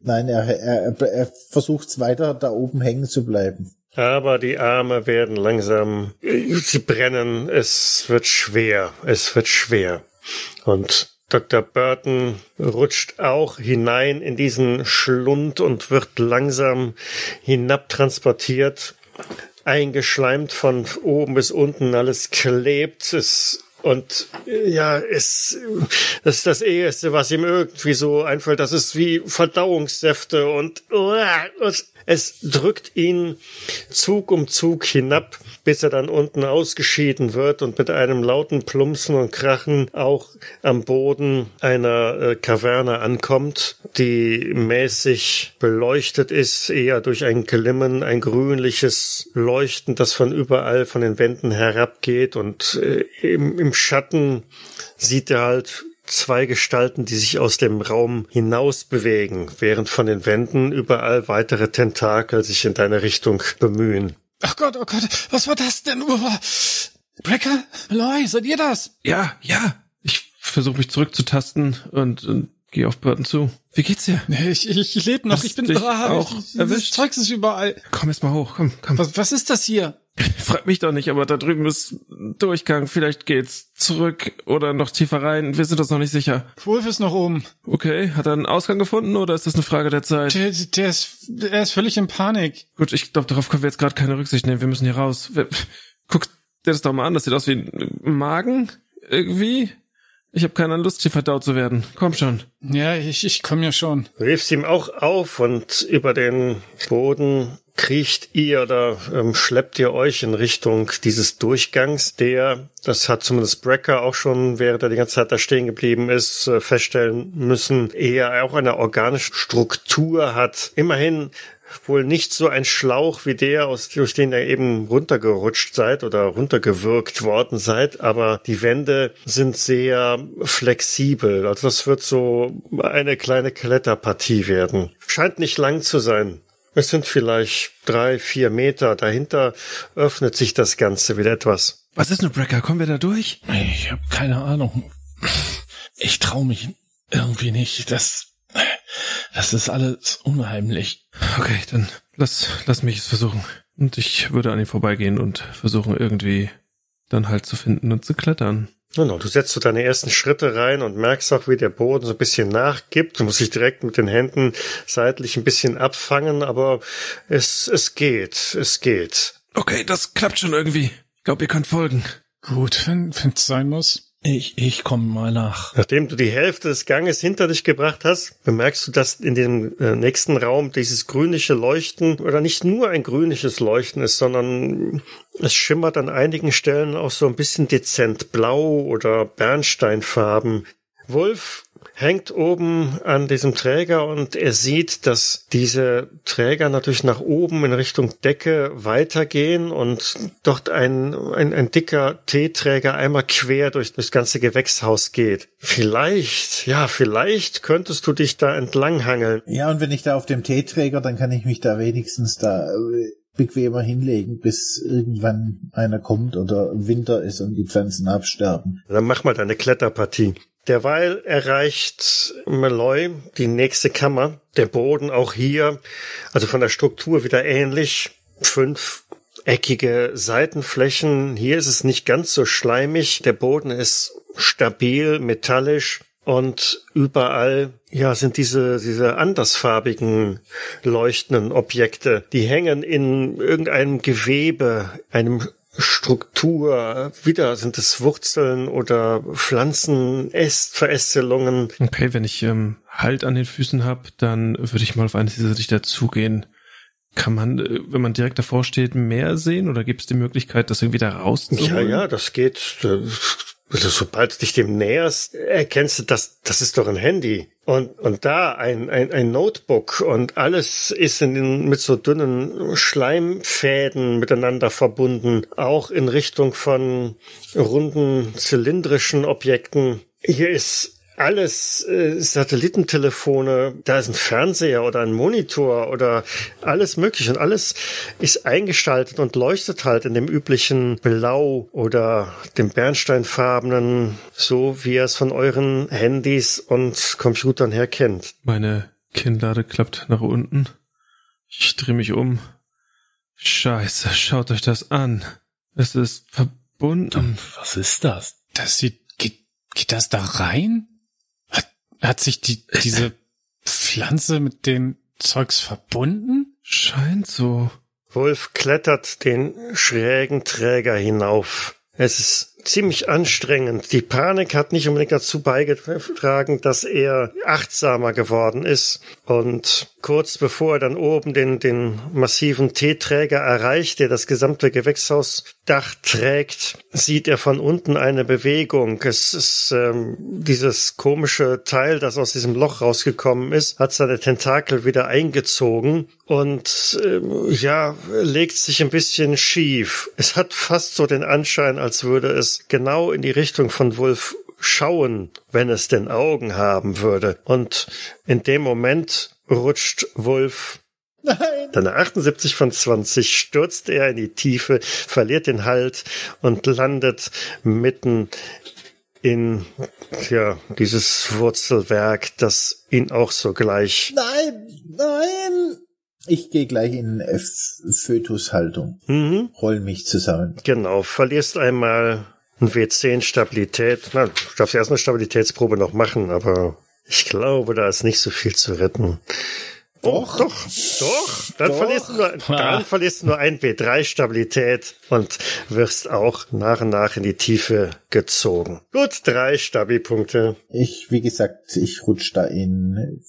nein, er, er, er versucht weiter da oben hängen zu bleiben. Aber die Arme werden langsam, sie brennen, es wird schwer, es wird schwer. Und Dr. Burton rutscht auch hinein in diesen Schlund und wird langsam hinabtransportiert, eingeschleimt von oben bis unten, alles klebt, es und äh, ja, es das ist das Eheste, was ihm irgendwie so einfällt. Das ist wie Verdauungssäfte und, und es drückt ihn Zug um Zug hinab, bis er dann unten ausgeschieden wird und mit einem lauten Plumpsen und Krachen auch am Boden einer äh, Kaverne ankommt, die mäßig beleuchtet ist, eher durch ein Glimmen, ein grünliches Leuchten, das von überall von den Wänden herabgeht und äh, im, im Schatten sieht er halt zwei Gestalten, die sich aus dem Raum hinaus bewegen, während von den Wänden überall weitere Tentakel sich in deine Richtung bemühen. Ach Gott, oh Gott, was war das denn? Uah. Brecker? Malloy, seid ihr das? Ja, ja. Ich versuche mich zurückzutasten und, und gehe auf Burton zu. Wie geht's dir? Nee, Ich, ich, ich lebe noch, Hast ich bin ah, auch ich, erwischt? Zeugs ist überall. Komm erst mal hoch, komm, komm. Was, was ist das hier? Frag mich doch nicht, aber da drüben ist ein Durchgang. Vielleicht geht's zurück oder noch tiefer rein. Wir sind uns noch nicht sicher. Wolf ist noch oben. Okay, hat er einen Ausgang gefunden oder ist das eine Frage der Zeit? Der, der, ist, der ist völlig in Panik. Gut, ich glaube, darauf können wir jetzt gerade keine Rücksicht nehmen. Wir müssen hier raus. Wer- Guck dir das doch mal an. Das sieht aus wie ein Magen. Irgendwie. Ich habe keine Lust, hier verdaut zu werden. Komm schon. Ja, ich, ich komme ja schon. Du hilfst ihm auch auf und über den Boden kriecht ihr oder ähm, schleppt ihr euch in Richtung dieses Durchgangs, der, das hat zumindest Brecker auch schon, während er die ganze Zeit da stehen geblieben ist, äh, feststellen müssen, eher auch eine organische Struktur hat. Immerhin wohl nicht so ein Schlauch wie der, aus, durch den ihr eben runtergerutscht seid oder runtergewirkt worden seid, aber die Wände sind sehr flexibel. Also das wird so eine kleine Kletterpartie werden. Scheint nicht lang zu sein. Es sind vielleicht drei, vier Meter. Dahinter öffnet sich das Ganze wieder etwas. Was ist eine Brecker? Kommen wir da durch? Ich habe keine Ahnung. Ich traue mich irgendwie nicht. Das, das ist alles unheimlich. Okay, dann lass, lass mich es versuchen. Und ich würde an ihm vorbeigehen und versuchen irgendwie dann halt zu finden und zu klettern. Genau, du setzt so deine ersten Schritte rein und merkst auch, wie der Boden so ein bisschen nachgibt. Du musst dich direkt mit den Händen seitlich ein bisschen abfangen, aber es, es geht, es geht. Okay, das klappt schon irgendwie. Ich glaube, ihr könnt folgen. Gut, wenn es sein muss. Ich, ich komme mal nach. Nachdem du die Hälfte des Ganges hinter dich gebracht hast, bemerkst du, dass in dem äh, nächsten Raum dieses grünliche Leuchten oder nicht nur ein grünliches Leuchten ist, sondern es schimmert an einigen Stellen auch so ein bisschen dezent blau oder Bernsteinfarben. Wolf hängt oben an diesem Träger und er sieht, dass diese Träger natürlich nach oben in Richtung Decke weitergehen und dort ein, ein, ein dicker Teeträger einmal quer durch das ganze Gewächshaus geht. Vielleicht, ja, vielleicht könntest du dich da entlanghangeln. Ja, und wenn ich da auf dem Teeträger, dann kann ich mich da wenigstens da äh, bequemer hinlegen, bis irgendwann einer kommt oder Winter ist und die Pflanzen absterben. Dann mach mal deine Kletterpartie. Derweil erreicht Malloy die nächste Kammer. Der Boden auch hier, also von der Struktur wieder ähnlich. Fünf eckige Seitenflächen. Hier ist es nicht ganz so schleimig. Der Boden ist stabil, metallisch. Und überall, ja, sind diese, diese andersfarbigen leuchtenden Objekte. Die hängen in irgendeinem Gewebe, einem Struktur, wieder sind es Wurzeln oder Pflanzen, Äst, Verästelungen. Okay, wenn ich ähm, Halt an den Füßen habe, dann würde ich mal auf eines dieser Lichter zugehen. Kann man, äh, wenn man direkt davor steht, mehr sehen oder gibt es die Möglichkeit, das irgendwie da rauszuholen? Ja, ja, das geht. äh, Also sobald du dich dem näherst, erkennst du, das, das ist doch ein Handy. Und, und da ein, ein, ein Notebook und alles ist in den, mit so dünnen Schleimfäden miteinander verbunden, auch in Richtung von runden zylindrischen Objekten. Hier ist alles äh, Satellitentelefone, da ist ein Fernseher oder ein Monitor oder alles mögliche und alles ist eingeschaltet und leuchtet halt in dem üblichen Blau oder dem bernsteinfarbenen, so wie ihr es von euren Handys und Computern her kennt. Meine Kinnlade klappt nach unten. Ich drehe mich um. Scheiße, schaut euch das an. Es ist verbunden. Was ist das? Das sieht, geht, geht das da rein? Hat, sich die, diese Pflanze mit dem Zeugs verbunden? Scheint so. Wolf klettert den schrägen Träger hinauf. Es ist ziemlich anstrengend. Die Panik hat nicht unbedingt dazu beigetragen, dass er achtsamer geworden ist. Und kurz bevor er dann oben den, den massiven T-Träger erreicht, der das gesamte Gewächshausdach trägt, sieht er von unten eine Bewegung. Es ist ähm, dieses komische Teil, das aus diesem Loch rausgekommen ist, hat seine Tentakel wieder eingezogen und ähm, ja, legt sich ein bisschen schief. Es hat fast so den Anschein, als würde es genau in die Richtung von Wolf schauen, wenn es denn Augen haben würde. Und in dem Moment rutscht Wolf Nein! dann 78 von 20 stürzt er in die Tiefe, verliert den Halt und landet mitten in ja, dieses Wurzelwerk, das ihn auch sogleich Nein! Nein! Ich gehe gleich in Fötushaltung. mhm, Roll mich zusammen. genau, verlierst einmal ein W10 Stabilität. Na, du darfst erst eine Stabilitätsprobe noch machen, aber ich glaube, da ist nicht so viel zu retten. Doch. Doch, doch. Dann, Doch. Verlierst du nur, dann verlierst du nur ein W3 Stabilität und wirst auch nach und nach in die Tiefe gezogen. Gut, drei Stabi-Punkte. Ich, wie gesagt, ich rutsch da in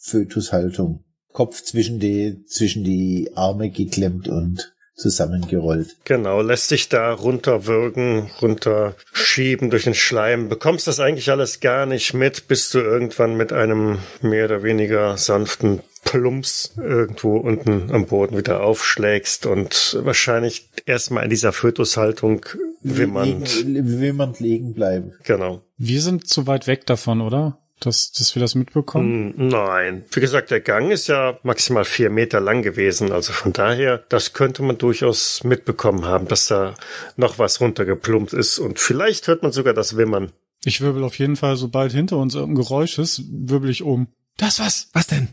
Fötushaltung. Kopf zwischen die, zwischen die Arme geklemmt und zusammengerollt. Genau, lässt sich da runterwürgen, runterschieben durch den Schleim. Bekommst das eigentlich alles gar nicht mit, bis du irgendwann mit einem mehr oder weniger sanften Plumps irgendwo unten am Boden wieder aufschlägst und wahrscheinlich erstmal in dieser Fötushaltung wimmernd. Wimmernd liegen bleiben. Genau. Wir sind zu weit weg davon, oder? Dass, dass wir das mitbekommen? Hm, Nein. Wie gesagt, der Gang ist ja maximal vier Meter lang gewesen. Also von daher, das könnte man durchaus mitbekommen haben, dass da noch was runtergeplumpt ist. Und vielleicht hört man sogar das Wimmern. Ich wirbel auf jeden Fall, sobald hinter uns irgendein Geräusch ist, wirbel ich um. Das was? Was denn?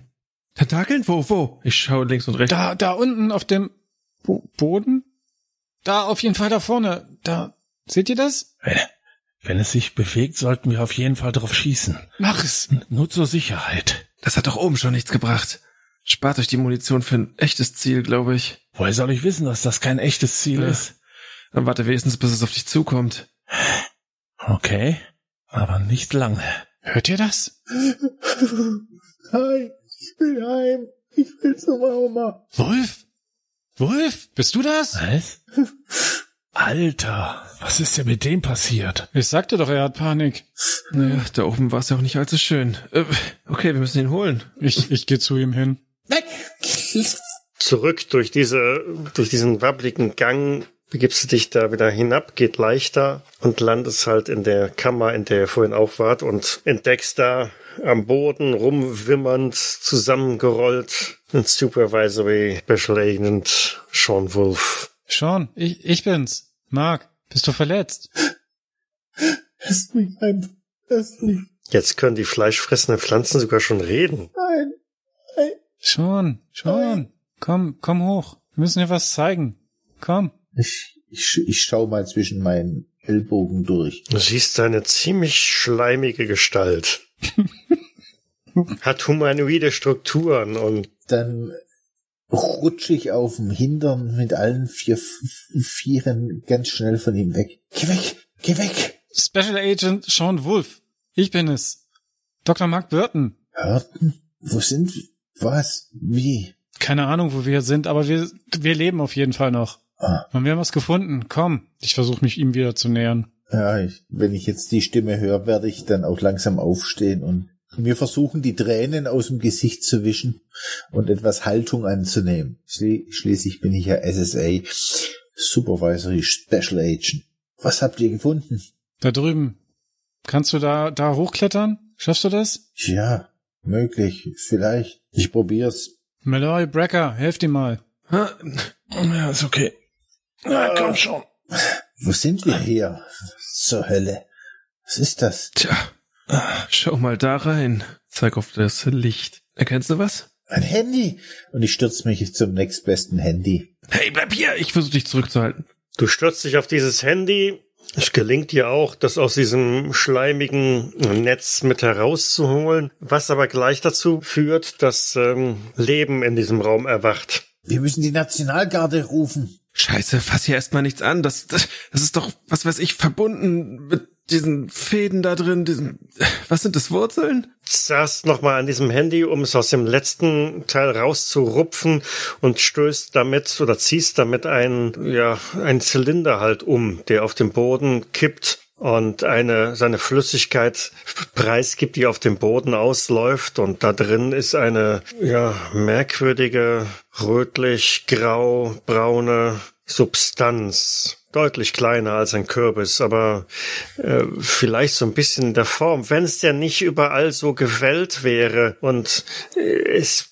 Tentakeln? Wo, wo? Ich schaue links und rechts. Da, da unten auf dem Bo Boden? Da auf jeden Fall da vorne. Da, seht ihr das? Wenn es sich bewegt, sollten wir auf jeden Fall drauf schießen. Mach es. Nur zur Sicherheit. Das hat doch oben schon nichts gebracht. Spart euch die Munition für ein echtes Ziel, glaube ich. Woher soll ich wissen, dass das kein echtes Ziel Ja. ist? Dann warte wenigstens, bis es auf dich zukommt. Okay, aber nicht lange. Hört ihr das? Nein, ich will heim. Ich will zur Mama. Wolf? Wolf? Bist du das? Was? Alter, was ist denn mit dem passiert? Ich sagte doch, er hat Panik. Naja, da oben war es ja auch nicht allzu schön. Äh, okay, wir müssen ihn holen. Ich, ich gehe zu ihm hin. Weg! Zurück durch diese, durch diesen wabbligen Gang begibst du dich da wieder hinab, geht leichter und landest halt in der Kammer, in der ihr vorhin auch wart und entdeckst da am Boden rumwimmernd, zusammengerollt, ein Supervisory Special Agent Sean Wolf. Sean, ich, ich bin's. Mark, bist du verletzt? Lass mich heim. Lass mich. Jetzt können die fleischfressenden Pflanzen sogar schon reden. Nein. Nein. Sean, Sean, komm, komm hoch. Wir müssen dir was zeigen. Komm. Ich, ich, ich schau mal zwischen meinen Ellbogen durch. Du siehst eine ziemlich schleimige Gestalt. Hat humanoide Strukturen und Dann rutsche ich auf dem Hintern mit allen vier Vieren ganz schnell von ihm weg. Geh weg! Geh weg! Special Agent Sean Wolf. Ich bin es. Dr. Mark Burton. Hörten? Wo sind wir? Was? Wie? Keine Ahnung, wo wir sind, aber wir, wir leben auf jeden Fall noch. Ah, Und wir haben was gefunden. Komm. Ich versuche mich ihm wieder zu nähern. ja, ich, wenn ich jetzt die Stimme höre, werde ich dann auch langsam aufstehen und mir versuchen, die Tränen aus dem Gesicht zu wischen und etwas Haltung anzunehmen. Schli schließlich bin ich ja SSA, Supervisory Special Agent. Was habt ihr gefunden? Da drüben. Kannst du da, da hochklettern? Schaffst du das? Ja, möglich, vielleicht. Ich probier's. Malloy Brecker, helft ihm mal. Ja, ist okay. Na, komm schon. Wo sind wir hier? Zur Hölle. Was ist das? Tja, schau mal da rein. Zeig auf das Licht. Erkennst du was? Ein Handy! Und ich stürze mich zum nächstbesten Handy. Hey, bleib hier! Ich versuche dich zurückzuhalten. Du stürzt dich auf dieses Handy. Es gelingt dir auch, das aus diesem schleimigen Netz mit herauszuholen, was aber gleich dazu führt, dass ähm, Leben in diesem Raum erwacht. Wir müssen die Nationalgarde rufen. Scheiße, fass hier erstmal nichts an. Das, das, das ist doch, was weiß ich, verbunden mit diesen Fäden da drin, diesen, was sind das, Wurzeln? Zerrst nochmal an diesem Handy, um es aus dem letzten Teil rauszurupfen und stößt damit oder ziehst damit einen, ja, einen Zylinder halt um, der auf dem Boden kippt und eine, seine Flüssigkeit preisgibt, die auf dem Boden ausläuft und da drin ist eine, ja, merkwürdige, rötlich-grau, braune Substanz. Deutlich kleiner als ein Kürbis, aber äh, vielleicht so ein bisschen in der Form. Wenn es denn nicht überall so gewellt wäre und äh, es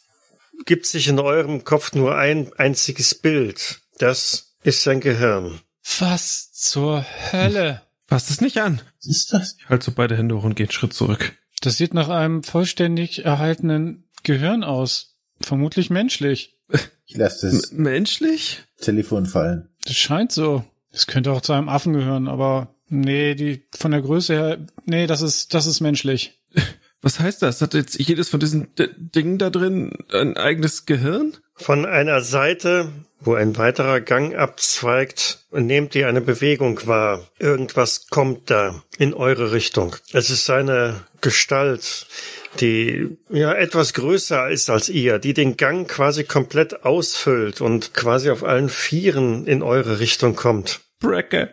gibt sich in eurem Kopf nur ein einziges Bild. Das ist sein Gehirn. Was zur Hölle? Fass es nicht an. Was ist das? Ich halte so beide Hände hoch und gehe einen Schritt zurück. Das sieht nach einem vollständig erhaltenen Gehirn aus. Vermutlich menschlich. Ich lasse das M menschlich? Telefon fallen. Das scheint so. Das könnte auch zu einem Affen gehören, aber nee, die von der Größe her, nee, das ist, das ist menschlich. Was heißt das? Hat jetzt jedes von diesen D Dingen da drin ein eigenes Gehirn? Von einer Seite, wo ein weiterer Gang abzweigt, nehmt ihr eine Bewegung wahr. Irgendwas kommt da in eure Richtung. Es ist eine Gestalt, die ja etwas größer ist als ihr, die den Gang quasi komplett ausfüllt und quasi auf allen Vieren in eure Richtung kommt. Brecker.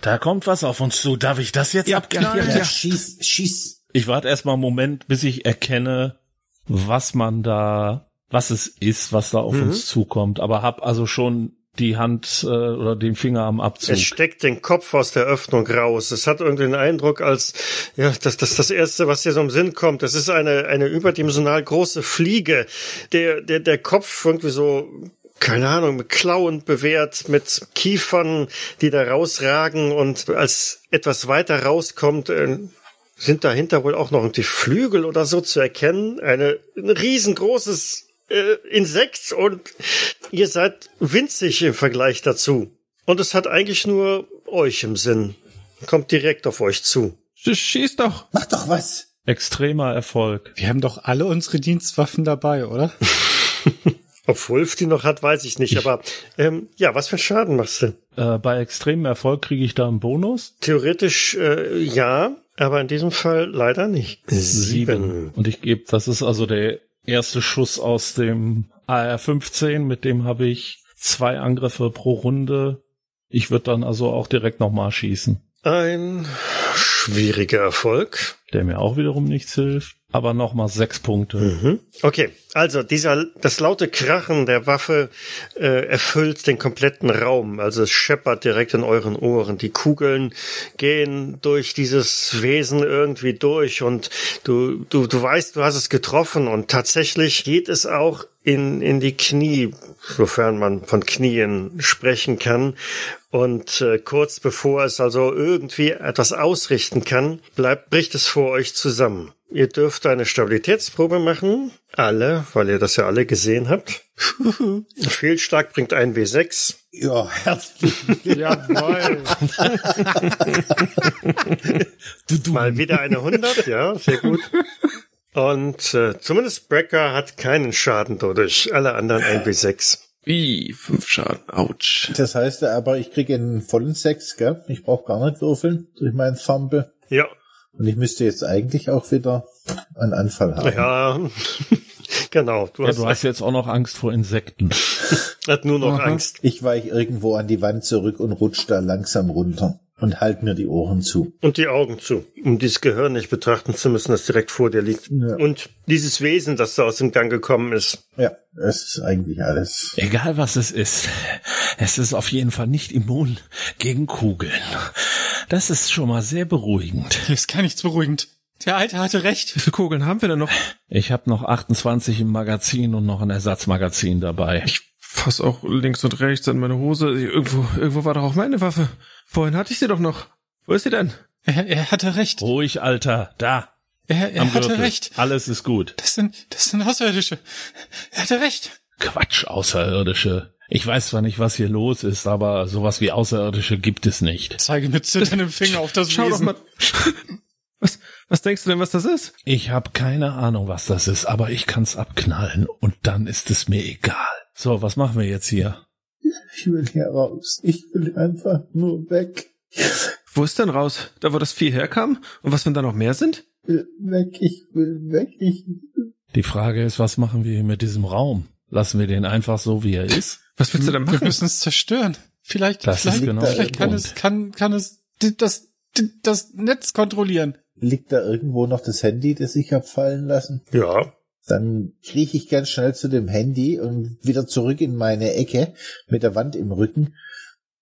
Da kommt was auf uns zu. Darf ich das jetzt Ja, abknallen? ja, ja. Schieß, schieß. Ich warte erstmal einen Moment, bis ich erkenne, was man da, was es ist, was da auf Mhm. uns zukommt. Aber hab also schon die Hand äh, oder den Finger am Abzug. Es steckt den Kopf aus der Öffnung raus. Es hat irgendwie den Eindruck, als ja, das das das erste, was dir so im Sinn kommt. Das ist eine eine überdimensional große Fliege, der der der Kopf irgendwie so keine Ahnung, mit Klauen bewehrt, mit Kiefern, die da rausragen und als etwas weiter rauskommt, äh, sind dahinter wohl auch noch irgendwie Flügel oder so zu erkennen. Eine, ein riesengroßes äh, Insekt und ihr seid winzig im Vergleich dazu. Und es hat eigentlich nur euch im Sinn. Kommt direkt auf euch zu. Schieß doch. Mach doch was. Extremer Erfolg. Wir haben doch alle unsere Dienstwaffen dabei, oder? Ob Wolf die noch hat, weiß ich nicht. Aber ähm, ja, was für einen Schaden machst du? Äh, bei extremem Erfolg kriege ich da einen Bonus. Theoretisch äh, ja, aber in diesem Fall leider nicht. Und ich gebe, das ist also der erste Schuss aus dem AR-15, mit dem habe ich zwei Angriffe pro Runde. Ich würde dann also auch direkt nochmal schießen. Ein schwieriger Erfolg. Der mir auch wiederum nichts hilft. Aber nochmal sechs Punkte. Mhm. Okay, also dieser das laute Krachen der Waffe äh, erfüllt den kompletten Raum. Also es scheppert direkt in euren Ohren. Die Kugeln gehen durch dieses Wesen irgendwie durch und du du du weißt, du hast es getroffen und tatsächlich geht es auch in in die Knie, sofern man von Knien sprechen kann. Und äh, kurz bevor es also irgendwie etwas ausrichten kann, bleibt bricht es vor euch zusammen. Ihr dürft eine Stabilitätsprobe machen. Alle, weil ihr das ja alle gesehen habt. Fehlschlag bringt ein W6. Ja, herzlich. Jawohl. Mal wieder eine 100, ja, sehr gut. Und äh, zumindest Brecker hat keinen Schaden dadurch. Alle anderen ein W6. Wie? Fünf Schaden. Autsch. Das heißt aber, ich kriege einen vollen Sechs, gell? Ich brauche gar nicht würfeln durch meinen Fumble. Ja, Und ich müsste jetzt eigentlich auch wieder einen Anfall haben. ja, genau. Du Ja, hast, du hast jetzt auch noch Angst vor Insekten. hat nur noch Aha. Angst. Ich weiche irgendwo an die Wand zurück und rutsche da langsam runter und halt mir die Ohren zu. Und die Augen zu, um dieses Gehirn nicht betrachten zu müssen, das direkt vor dir liegt. Ja. Und dieses Wesen, das da aus dem Gang gekommen ist. Ja, das ist eigentlich alles. Egal was es ist, es ist auf jeden Fall nicht immun gegen Kugeln. Das ist schon mal sehr beruhigend. Hier ist gar nichts beruhigend. Der Alte hatte recht. Wie viele Kugeln haben wir denn noch? Ich habe noch 28 im Magazin und noch ein Ersatzmagazin dabei. Ich fass auch links und rechts an meine Hose. Irgendwo, irgendwo war doch auch meine Waffe. Vorhin hatte ich sie doch noch. Wo ist sie denn? Er, er hatte recht. Ruhig, Alter, da. Er, er hatte Gürtel. recht. Alles ist gut. Das sind, das sind Außerirdische. Er hatte recht. Quatsch, Außerirdische. Ich weiß zwar nicht, was hier los ist, aber sowas wie Außerirdische gibt es nicht. Zeige mit zitterndem Finger auf das Schau doch Wesen. mal. Was, was denkst du denn, was das ist? Ich habe keine Ahnung, was das ist, aber ich kann's abknallen und dann ist es mir egal. So, was machen wir jetzt hier? Ich will hier raus. Ich will einfach nur weg. Wo ist denn raus? Da, wo das Vieh herkam? Und was, wenn da noch mehr sind? Ich will weg. Ich will weg. Ich Die Frage ist, was machen wir hier mit diesem Raum? Lassen wir den einfach so, wie er ist? Was willst du denn Wir machen? müssen es zerstören. Vielleicht, Das ist vielleicht, genau vielleicht kann Punkt. es, kann, kann es das, das Netz kontrollieren. liegt da irgendwo noch das Handy, das ich hab fallen lassen. Ja, Dann krieche ich ganz schnell zu dem Handy und wieder zurück in meine Ecke mit der Wand im Rücken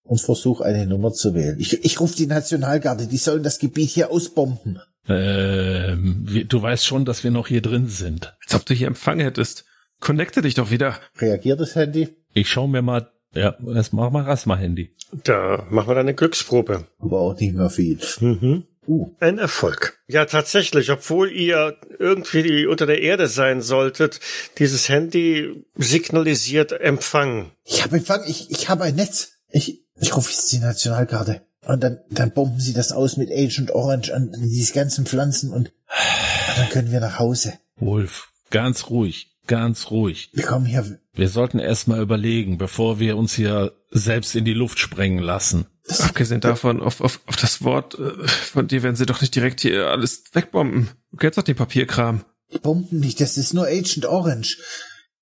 und versuche eine Nummer zu wählen. Ich, ich rufe die Nationalgarde, die sollen das Gebiet hier ausbomben. Ähm, wir, du weißt schon, dass wir noch hier drin sind. Als ob du hier Empfang hättest. Connecte dich doch wieder. Reagiert das Handy? Ich schau mir mal, ja, erst mach mal erst mal Handy. da machen wir dann eine Glücksprobe. Aber auch nicht mehr viel. Mhm. Uh, Ein Erfolg. Ja, tatsächlich, obwohl ihr irgendwie unter der Erde sein solltet, dieses Handy signalisiert Empfang. ich habe Empfang, ich, ich habe ein Netz. Ich, ich rufe jetzt die Nationalgarde. Und dann, dann bomben sie das aus mit Agent Orange an diese ganzen Pflanzen und, und dann können wir nach Hause. Wolf, ganz ruhig, ganz ruhig. Wir kommen hier. Wir sollten erst mal überlegen, bevor wir uns hier selbst in die Luft sprengen lassen. Abgesehen davon, auf, auf, auf das Wort äh, von dir werden sie doch nicht direkt hier alles wegbomben. Du kennst doch den Papierkram. Bomben nicht, das ist nur Agent Orange.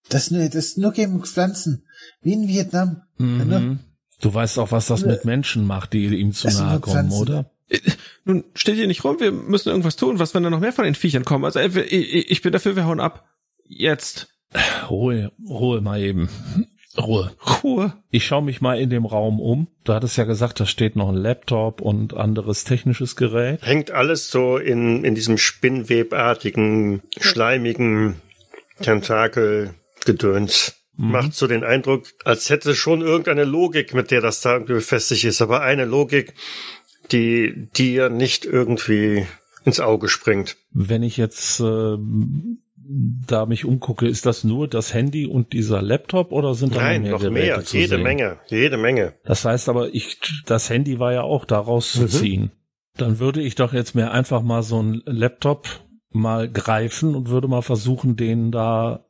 Das ist nur, das ist nur gegen Pflanzen. Wie in Vietnam. Mhm. Du weißt auch, was das mit Menschen macht, die ihm zu nahe kommen, Pflanzen. oder? Nun, steht hier nicht rum, wir müssen irgendwas tun. Was, wenn da noch mehr von den Viechern kommen? Also, ich, ich bin dafür, wir hauen ab. Jetzt. Ruhe, Ruhe mal eben. Ruhe. Ruhe. Ich schaue mich mal in dem Raum um. Du hattest ja gesagt, da steht noch ein Laptop und anderes technisches Gerät. Hängt alles so in, in diesem spinnwebartigen, schleimigen Tentakelgedöns. Macht so den Eindruck, als hätte schon irgendeine Logik, mit der das da irgendwie befestigt ist, aber eine Logik, die dir nicht irgendwie ins Auge springt. Wenn ich jetzt äh, da mich umgucke, ist das nur das Handy und dieser Laptop oder sind da Nein, noch noch mehr mehr. Geräte zu Jede sehen? Menge. Jede Menge. Das heißt aber, ich, das Handy war ja auch da rauszuziehen. Dann würde ich doch jetzt mir einfach mal so einen Laptop mal greifen und würde mal versuchen, den da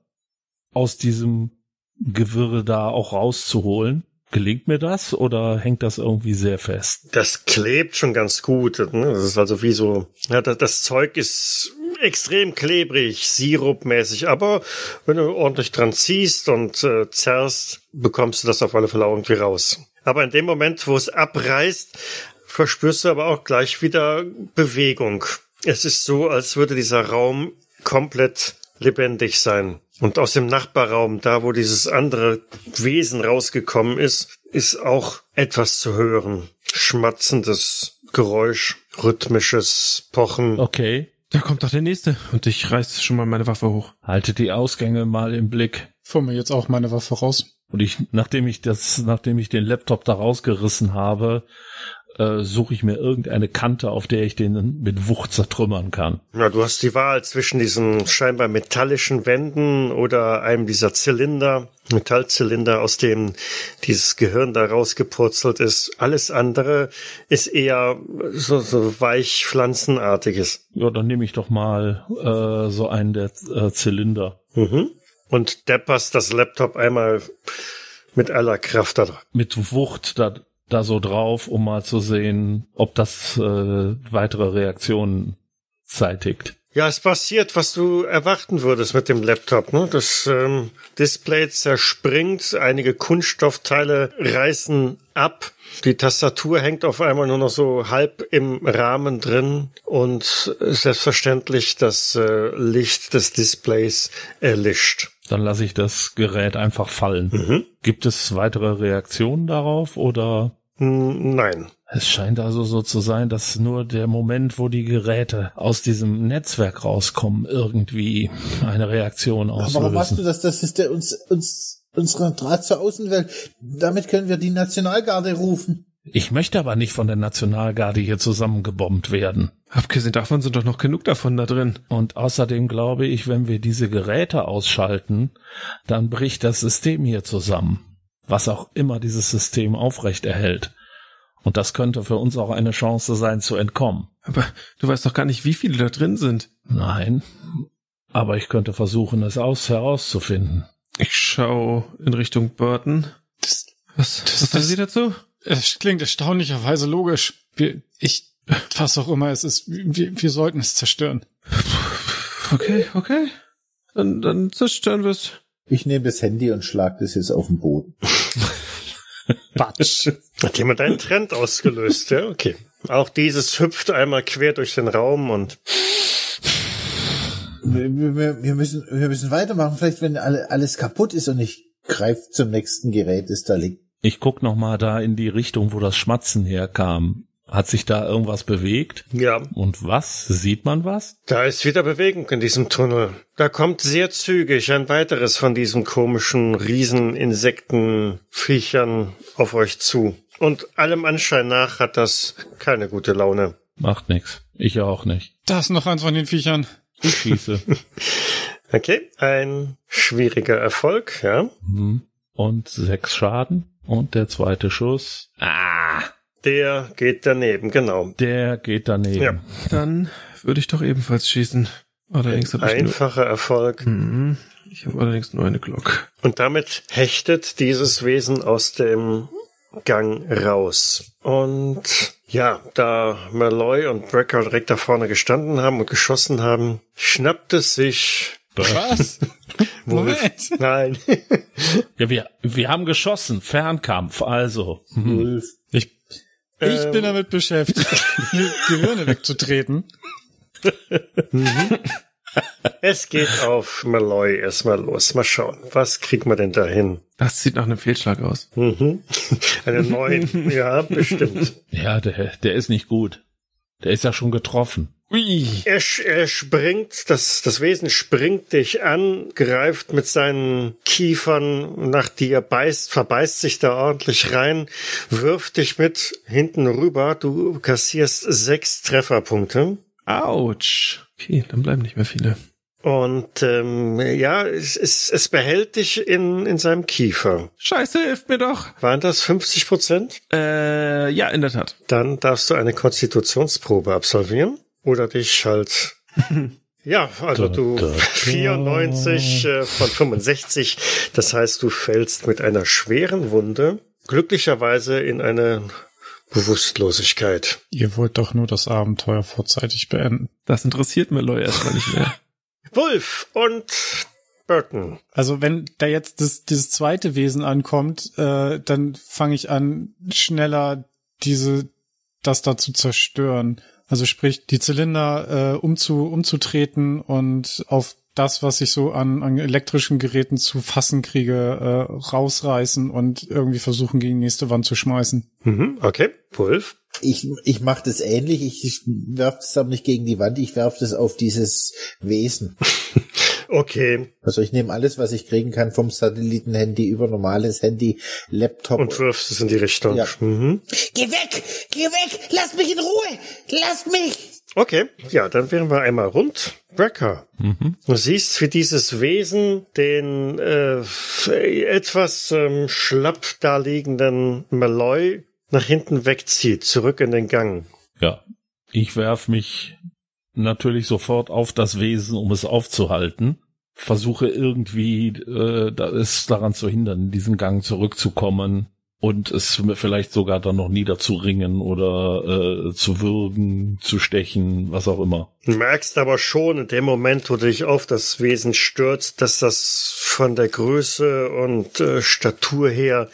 aus diesem Gewirre da auch rauszuholen. Gelingt mir das oder hängt das irgendwie sehr fest? Das klebt schon ganz gut. Ne? Das ist also wie so, ja, das, das Zeug ist extrem klebrig, sirupmäßig, aber wenn du ordentlich dran ziehst und äh, zerrst, bekommst du das auf alle Fälle irgendwie raus. Aber in dem Moment, wo es abreißt, verspürst du aber auch gleich wieder Bewegung. Es ist so, als würde dieser Raum komplett lebendig sein. Und aus dem Nachbarraum, da wo dieses andere Wesen rausgekommen ist, ist auch etwas zu hören. Schmatzendes Geräusch, rhythmisches Pochen. Okay. Da kommt doch der nächste. Und ich reiß schon mal meine Waffe hoch. Halte die Ausgänge mal im Blick. Fuhr mir jetzt auch meine Waffe raus. Und ich, nachdem ich das, nachdem ich den Laptop da rausgerissen habe, äh, suche ich mir irgendeine Kante, auf der ich den mit Wucht zertrümmern kann. Ja, du hast die Wahl zwischen diesen scheinbar metallischen Wänden oder einem dieser Zylinder, Metallzylinder, aus dem dieses Gehirn da rausgepurzelt ist. Alles andere ist eher so, so weich pflanzenartiges. Ja, dann nehme ich doch mal äh, so einen der äh, Zylinder. Mhm. Und depperst das Laptop einmal mit aller Kraft da drauf. Mit Wucht da, da so drauf, um mal zu sehen, ob das äh, weitere Reaktionen zeitigt. Ja, es passiert, was du erwarten würdest mit dem Laptop. Ne? Das ähm, Display zerspringt, einige Kunststoffteile reißen ab. Die Tastatur hängt auf einmal nur noch so halb im Rahmen drin und selbstverständlich das äh, Licht des Displays erlischt. Dann lasse ich das Gerät einfach fallen. Mhm. Gibt es weitere Reaktionen darauf oder? Hm, Nein. Es scheint also so zu sein, dass nur der Moment, wo die Geräte aus diesem Netzwerk rauskommen, irgendwie eine Reaktion Aber warum machst du auslösen. das? Das ist der uns, uns, unsere Draht zur Außenwelt. Damit können wir die Nationalgarde rufen. Ich möchte aber nicht von der Nationalgarde hier zusammengebombt werden. Abgesehen davon sind doch noch genug davon da drin. Und außerdem glaube ich, wenn wir diese Geräte ausschalten, dann bricht das System hier zusammen. Was auch immer dieses System aufrecht erhält. Und das könnte für uns auch eine Chance sein, zu entkommen. Aber du weißt doch gar nicht, wie viele da drin sind. Nein. Aber ich könnte versuchen, es aus herauszufinden. Ich schau in Richtung Burton. Das, Was, Das- was sagen das- Sie dazu? es klingt erstaunlicherweise logisch. Wir, ich, was auch immer es ist, wir, wir sollten es zerstören. Okay, okay. Dann, dann zerstören wir es. Ich nehme das Handy und schlag das jetzt auf den Boden. Batsch. Hat jemand einen Trend ausgelöst, ja? Okay. Auch dieses hüpft einmal quer durch den Raum und Wir, wir, wir, müssen, wir müssen weitermachen. Vielleicht, wenn alle, alles kaputt ist und ich greife zum nächsten Gerät, das da liegt. Ich guck noch mal da in die Richtung, wo das Schmatzen herkam. Hat sich da irgendwas bewegt? ja, Und was? Sieht man was? Da ist wieder Bewegung in diesem Tunnel. Da kommt sehr zügig ein weiteres von diesen komischen Rieseninsektenviechern auf euch zu. Und allem Anschein nach hat das keine gute Laune. Macht nix. Ich auch nicht. Da ist noch eins von den Viechern. Ich schieße. Okay, ein schwieriger Erfolg, ja. Hm. Und sechs Schaden. Und der zweite Schuss. Ah, Der geht daneben, genau. der geht daneben. Ja. Dann würde ich doch ebenfalls schießen. Allerdings habe ich nur, Einfacher Erfolg. Mhm. ich habe allerdings nur eine Glock. Und damit hechtet dieses Wesen aus dem Gang raus. Und ja, da Malloy und Brecker direkt da vorne gestanden haben und geschossen haben, schnappt es sich Was? Moment. Nein. Ja, wir, wir haben geschossen. Fernkampf, also. Hm. Ich, Ähm. bin damit beschäftigt, Gehirne wegzutreten. es geht auf Malloy erstmal los. Mal schauen. Was kriegt man denn da hin? Das sieht nach einem Fehlschlag aus. Mhm. Eine neun. ja, bestimmt. Ja, der, der ist nicht gut. Der ist ja schon getroffen. Ui. Er, er springt, das, das Wesen springt dich an, greift mit seinen Kiefern nach dir, beißt, verbeißt sich da ordentlich rein, wirft dich mit hinten rüber. Du kassierst sechs Trefferpunkte. Autsch. Okay, dann bleiben nicht mehr viele. Und ähm, ja, es, es, es behält dich in, in seinem Kiefer. Scheiße, hilft mir doch. Waren das 50 Prozent? Äh, ja, in der Tat. Dann darfst du eine Konstitutionsprobe absolvieren oder dich halt. Ja, also du da, da. 94 äh, von 65. Das heißt, du fällst mit einer schweren Wunde glücklicherweise in eine Bewusstlosigkeit. Ihr wollt doch nur das Abenteuer vorzeitig beenden. Das interessiert Malloy erstmal nicht mehr. Wolf und Burton. Also wenn da jetzt das, dieses zweite Wesen ankommt, äh, dann fange ich an, schneller diese, das da zu zerstören. Also sprich, die Zylinder äh, umzu, umzutreten und auf das, was ich so an, an elektrischen Geräten zu fassen kriege, äh, rausreißen und irgendwie versuchen, gegen die nächste Wand zu schmeißen. Mhm, okay, Wolf. Ich, ich mache das ähnlich. Ich, ich werf das aber nicht gegen die Wand, ich werf das auf dieses Wesen. Okay. Also ich nehme alles, was ich kriegen kann vom Satellitenhandy über normales Handy, Laptop. Und wirfst es in die Richtung. Ja. Mhm. Geh weg! Geh weg! Lass mich in Ruhe! Lass mich! Okay, ja, dann wären wir einmal rund. Brecker. Du siehst, wie dieses Wesen den äh, etwas ähm, schlapp daliegenden Malloy nach hinten wegzieht, zurück in den Gang. Ja, ich werf mich natürlich sofort auf das Wesen, um es aufzuhalten. Versuche irgendwie äh, es daran zu hindern, in diesen Gang zurückzukommen und es vielleicht sogar dann noch niederzuringen oder äh, zu würgen, zu stechen, was auch immer. Du merkst aber schon in dem Moment, wo du dich auf das Wesen stürzt, dass das von der Größe und äh, Statur her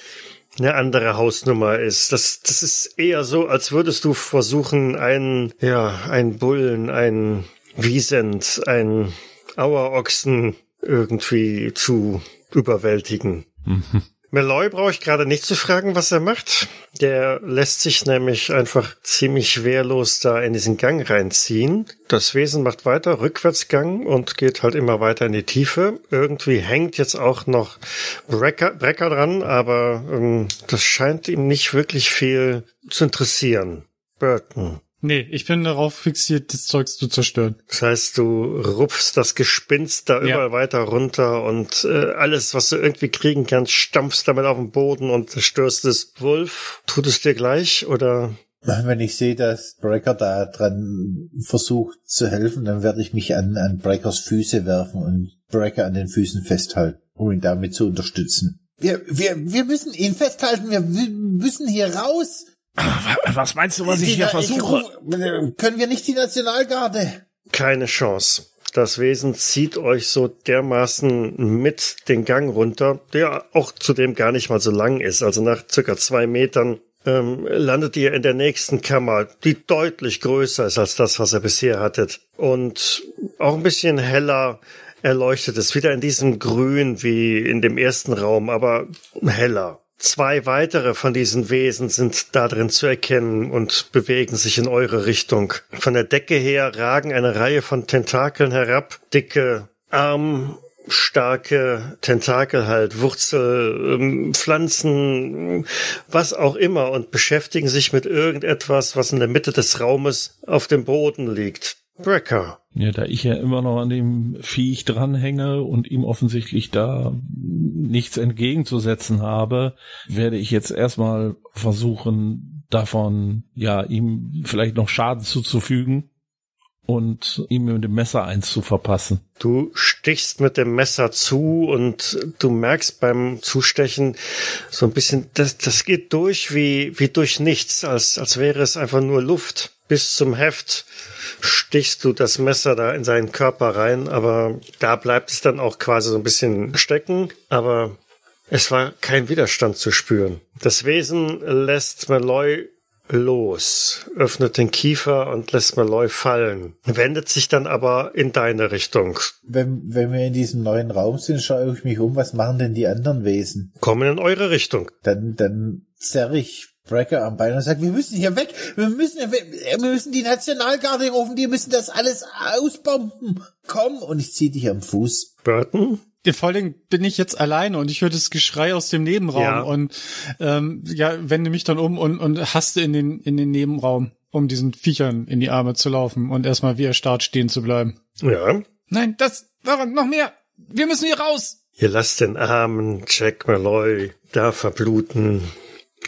eine andere Hausnummer ist. Das, das ist eher so, als würdest du versuchen, einen, ja, einen Bullen, einen Wiesent, einen Auerochsen irgendwie zu überwältigen. Malloy brauche ich gerade nicht zu fragen, was er macht. Der lässt sich nämlich einfach ziemlich wehrlos da in diesen Gang reinziehen. Das Wesen macht weiter Rückwärtsgang und geht halt immer weiter in die Tiefe. Irgendwie hängt jetzt auch noch Brecker, Brecker dran, aber ähm, das scheint ihm nicht wirklich viel zu interessieren. Burton. Nee, ich bin darauf fixiert, das Zeugs zu zerstören. Das heißt, du rupfst das Gespinst da Ja. überall weiter runter und äh, alles, was du irgendwie kriegen kannst, stampfst damit auf den Boden und zerstörst es. Wolf, tut es dir gleich oder? Wenn ich sehe, dass Breaker da dran versucht zu helfen, dann werde ich mich an, an Breakers Füße werfen und Breaker an den Füßen festhalten, um ihn damit zu unterstützen. Wir, wir, wir müssen ihn festhalten, wir müssen hier raus. Was meinst du, was ich Die- hier versuche? ruf- können wir nicht die Nationalgarde? Keine Chance. Das Wesen zieht euch so dermaßen mit den Gang runter, der auch zudem gar nicht mal so lang ist. Also nach circa zwei Metern ähm, landet ihr in der nächsten Kammer, die deutlich größer ist als das, was ihr bisher hattet. Und auch ein bisschen heller erleuchtet ist. Wieder in diesem Grün wie in dem ersten Raum, aber heller. Zwei weitere von diesen Wesen sind da drin zu erkennen und bewegen sich in eure Richtung. Von der Decke her ragen eine Reihe von Tentakeln herab, dicke, armstarke Tentakel halt, Wurzel, ähm, Pflanzen, was auch immer und beschäftigen sich mit irgendetwas, was in der Mitte des Raumes auf dem Boden liegt. Brecker. Ja, da ich ja immer noch an dem Viech dranhänge und ihm offensichtlich da nichts entgegenzusetzen habe, werde ich jetzt erstmal versuchen, davon, ja, ihm vielleicht noch Schaden zuzufügen und ihm mit dem Messer eins zu verpassen. Du stichst mit dem Messer zu und du merkst beim Zustechen so ein bisschen, das, das geht durch wie, wie durch nichts, als, als wäre es einfach nur Luft. Bis zum Heft stichst du das Messer da in seinen Körper rein, aber da bleibt es dann auch quasi so ein bisschen stecken, aber es war kein Widerstand zu spüren. Das Wesen lässt Malloy los, öffnet den Kiefer und lässt Malloy fallen, wendet sich dann aber in deine Richtung. Wenn, wenn wir in diesem neuen Raum sind, schaue ich mich um, was machen denn die anderen Wesen? Kommen in eure Richtung. Dann, dann zerre ich Brecker am Bein und sage, wir müssen hier weg, wir müssen, hier weg. wir müssen die Nationalgarde rufen, die müssen das alles ausbomben. Komm, und ich zieh dich am Fuß. Burton? Ja, Vor allem bin ich jetzt alleine und ich höre das Geschrei aus dem Nebenraum Ja. und ähm, ja, wende mich dann um und, und haste in den, in den Nebenraum, um diesen Viechern in die Arme zu laufen und erstmal wie erstarrt stehen zu bleiben. Ja. Nein, das, warum, noch mehr. Wir müssen hier raus. Ihr lasst den armen Jack Malloy da verbluten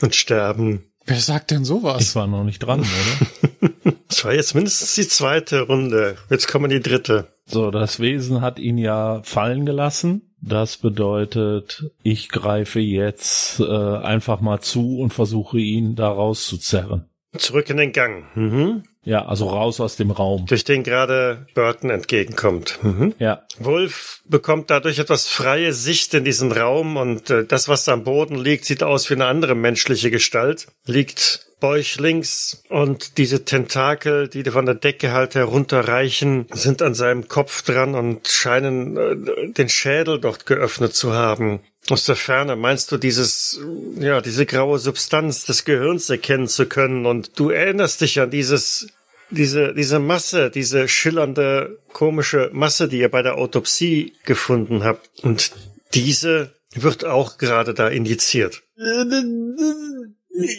und sterben. Wer sagt denn Ich sowas? war noch nicht dran, oder? Das war jetzt mindestens die zweite Runde. Jetzt kommen die dritte. So, das Wesen hat ihn ja fallen gelassen. Das bedeutet, ich greife jetzt äh, einfach mal zu und versuche ihn da rauszuzerren. Zurück in den Gang. Mhm. Ja, also raus aus dem Raum. Durch den gerade Burton entgegenkommt. Mhm. Ja, Wolf bekommt dadurch etwas freie Sicht in diesen Raum und äh, das, was am Boden liegt, sieht aus wie eine andere menschliche Gestalt. Liegt bäuchlings und diese Tentakel, die von der Decke halt herunterreichen, sind an seinem Kopf dran und scheinen äh, den Schädel dort geöffnet zu haben. Aus der Ferne meinst du dieses, ja, diese graue Substanz des Gehirns erkennen zu können und du erinnerst dich an dieses diese, diese Masse, diese schillernde, komische Masse, die ihr bei der Autopsie gefunden habt. Und diese wird auch gerade da indiziert.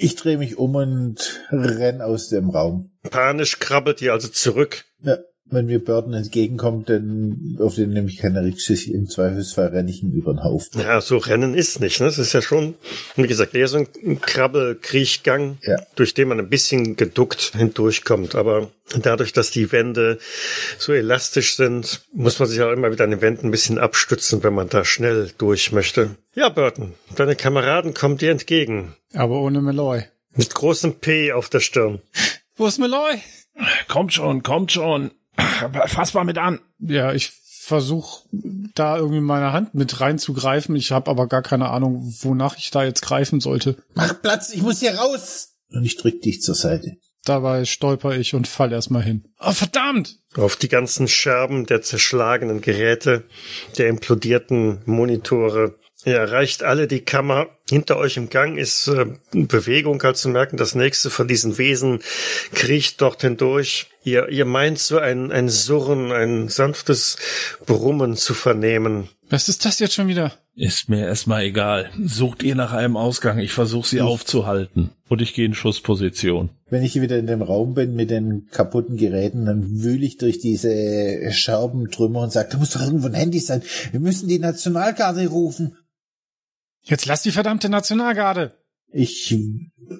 Ich drehe mich um und renn aus dem Raum. Panisch krabbelt ihr also zurück. Ja, wenn mir Burton entgegenkommt, dann auf den nehme ich keine Rücksicht. Im Zweifelsfall renne ich ihm über den Haufen. Ja, so Rennen ist nicht, ne? Das ist ja schon, wie gesagt, eher so ein Krabbel-Kriechgang, Ja. durch den man ein bisschen geduckt hindurchkommt. Aber dadurch, dass die Wände so elastisch sind, muss man sich auch immer wieder an den Wänden ein bisschen abstützen, wenn man da schnell durch möchte. Ja, Burton, deine Kameraden kommen dir entgegen. Aber ohne Malloy. Mit großem P auf der Stirn. Wo ist Malloy? kommt schon, kommt schon. Fass mal mit an. Ja, ich versuche da irgendwie meine Hand mit reinzugreifen. Ich habe aber gar keine Ahnung, wonach ich da jetzt greifen sollte. Mach Platz, ich muss hier raus! Und ich drück dich zur Seite. Dabei stolper ich und fall erstmal hin. Oh, verdammt! Auf die ganzen Scherben der zerschlagenen Geräte, der implodierten Monitore. Ihr erreicht alle die Kammer. Hinter euch im Gang ist äh, Bewegung, halt zu merken, das nächste von diesen Wesen kriecht dort hindurch. Ihr, ihr meint so ein, ein Surren, ein sanftes Brummen zu vernehmen. Was ist das jetzt schon wieder? Ist mir erstmal egal. Sucht ihr nach einem Ausgang. Ich versuche sie aufzuhalten. Und ich gehe in Schussposition. Wenn ich wieder in dem Raum bin mit den kaputten Geräten, dann wühle ich durch diese Scherbentrümmer und sage, da muss doch irgendwo ein Handy sein. Wir müssen die Nationalgarde rufen. Jetzt lass die verdammte Nationalgarde! Ich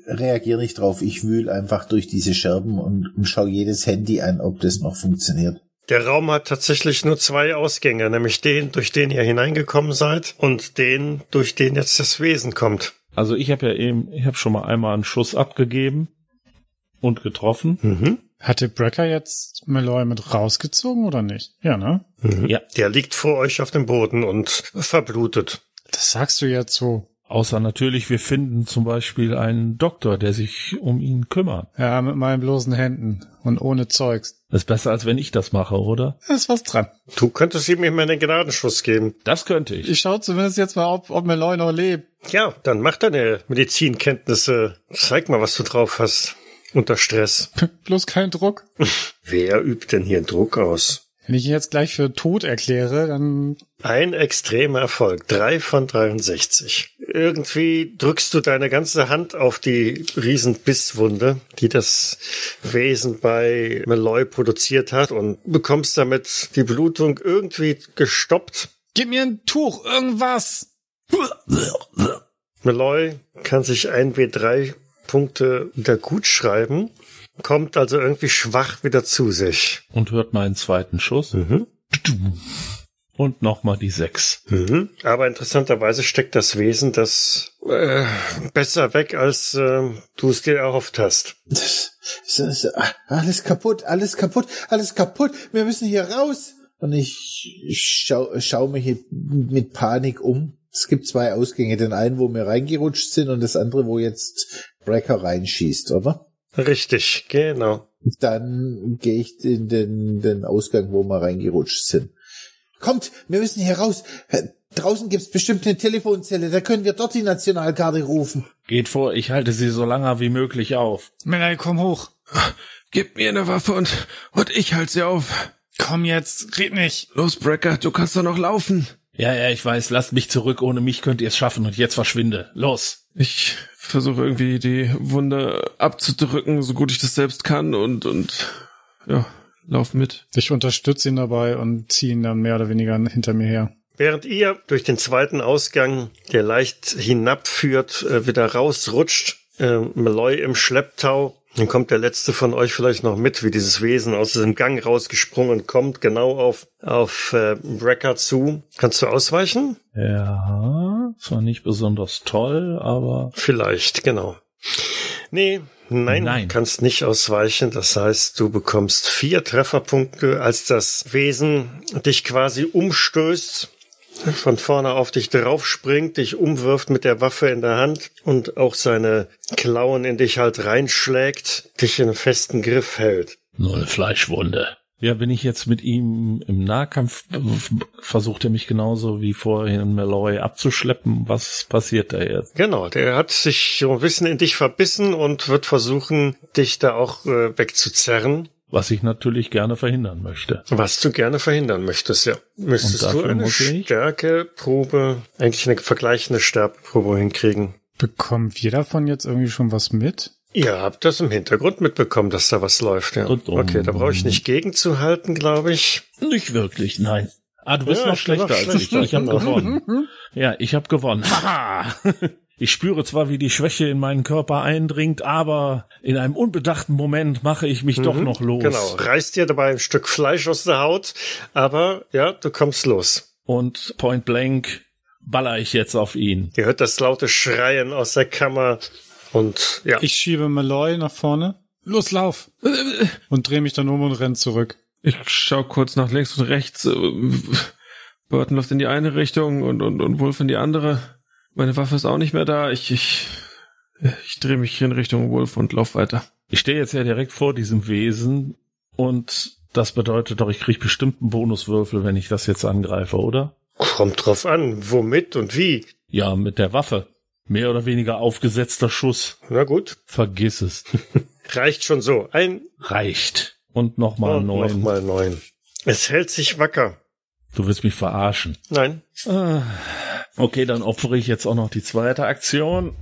reagiere nicht drauf. Ich wühle einfach durch diese Scherben und, und schaue jedes Handy an, ob das noch funktioniert. Der Raum hat tatsächlich nur zwei Ausgänge, nämlich den, durch den ihr hineingekommen seid und den, durch den jetzt das Wesen kommt. Also ich habe ja eben, ich habe schon mal einmal einen Schuss abgegeben und getroffen. Mhm. Hatte Brecker jetzt Malloy mit rausgezogen oder nicht? Ja, ne? Mhm. Ja. Der liegt vor euch auf dem Boden und verblutet. Das sagst du jetzt so. Außer natürlich, wir finden zum Beispiel einen Doktor, der sich um ihn kümmert. Ja, mit meinen bloßen Händen und ohne Zeugs. Das ist besser, als wenn ich das mache, oder? Da ist was dran. Du könntest ihm immer einen Gnadenschuss geben. Das könnte ich. Ich schaue zumindest jetzt mal, ob, ob Malloy noch lebt. Ja, dann mach deine Medizinkenntnisse. Zeig mal, was du drauf hast. Unter Stress. Bloß kein Druck. Wer übt denn hier Druck aus? Wenn ich ihn jetzt gleich für tot erkläre, dann Ein extremer Erfolg. Drei von 63. Irgendwie drückst du deine ganze Hand auf die Riesenbisswunde, die das Wesen bei Malloy produziert hat und bekommst damit die Blutung irgendwie gestoppt. gib mir ein Tuch, irgendwas. Malloy kann sich ein W3 Punkte wieder gut schreiben, kommt also irgendwie schwach wieder zu sich. Und hört meinen zweiten Schuss. Mhm. Und nochmal die sechs. Mhm. Aber interessanterweise steckt das Wesen das äh, besser weg, als äh, du es dir erhofft hast. Das, das, das, alles kaputt, alles kaputt, alles kaputt. Wir müssen hier raus. Und ich, ich schau, schau mich mit Panik um. Es gibt zwei Ausgänge. Den einen, wo wir reingerutscht sind und das andere, wo jetzt Brecker reinschießt, oder? Richtig, genau. Dann gehe ich in den, den Ausgang, wo wir reingerutscht sind. Kommt, wir müssen hier raus. Draußen gibt's bestimmt eine Telefonzelle, da können wir dort die Nationalgarde rufen. Geht vor, ich halte sie so lange wie möglich auf. Malloy, komm hoch. Gib mir eine Waffe und, und ich halte sie auf. Komm jetzt, red nicht. Los, Brecker, du kannst doch noch laufen. Ja, ja, ich weiß, lasst mich zurück, ohne mich könnt ihr es schaffen und jetzt verschwinde. Los. Ich versuche irgendwie die Wunde abzudrücken, so gut ich das selbst kann und, und, ja, lauf mit. Ich unterstütze ihn dabei und ziehe ihn dann mehr oder weniger hinter mir her. Während ihr durch den zweiten Ausgang, der leicht hinabführt, äh, wieder rausrutscht, äh, Malloy im Schlepptau, dann kommt der letzte von euch vielleicht noch mit, wie dieses Wesen aus diesem Gang rausgesprungen kommt, genau auf, auf äh, Brecker zu. Kannst du ausweichen? Ja, zwar nicht besonders toll, aber Vielleicht, genau. Nee, nein, Nein. kannst nicht ausweichen. Das heißt, du bekommst vier Trefferpunkte, als das Wesen dich quasi umstößt, von vorne auf dich draufspringt, dich umwirft mit der Waffe in der Hand und auch seine Klauen in dich halt reinschlägt, dich in festen Griff hält. null Fleischwunde. Ja, bin ich jetzt mit ihm im Nahkampf, versucht er mich genauso wie vorhin Malloy abzuschleppen. Was passiert da jetzt? Genau, der hat sich so ein bisschen in dich verbissen und wird versuchen, dich da auch äh, wegzuzerren. Was ich natürlich gerne verhindern möchte. Was du gerne verhindern möchtest, ja. Müsstest Und du dafür eine? Stärkeprobe, eigentlich eine vergleichende Stärkeprobe hinkriegen. Bekommen wir davon jetzt irgendwie schon was mit? Ihr habt das im Hintergrund mitbekommen, dass da was läuft, ja. Okay, da brauche ich nicht gegenzuhalten, glaube ich. Nicht wirklich, nein. Ah, du bist Ja, noch schlechter noch als ich. Ich habe gewonnen. Ja, ich habe gewonnen. Haha. Ich spüre zwar, wie die Schwäche in meinen Körper eindringt, aber in einem unbedachten Moment mache ich mich doch noch los. Genau, reißt dir dabei ein Stück Fleisch aus der Haut, aber ja, du kommst los. Und point blank baller ich jetzt auf ihn. Ihr hört das laute Schreien aus der Kammer und ja, Ich schiebe Malloy nach vorne. Los, lauf! Und drehe mich dann um und renn zurück. Ich schau kurz nach links und rechts. Burton läuft in die eine Richtung und, und, und Wolf in die andere. Meine Waffe ist auch nicht mehr da. Ich, ich, ich drehe mich in Richtung Wolf und lauf weiter. Ich stehe jetzt ja direkt vor diesem Wesen und das bedeutet doch, ich kriege bestimmt einen Bonuswürfel, wenn ich das jetzt angreife, oder? kommt drauf an, womit und wie. Ja, mit der Waffe. Mehr oder weniger aufgesetzter Schuss. Na gut, Vergiss es. reicht schon so. Ein Reicht. Und nochmal und neun. nochmal neun. Es hält sich wacker. Du willst mich verarschen. Nein, Ah. Okay, dann opfere ich jetzt auch noch die zweite Aktion.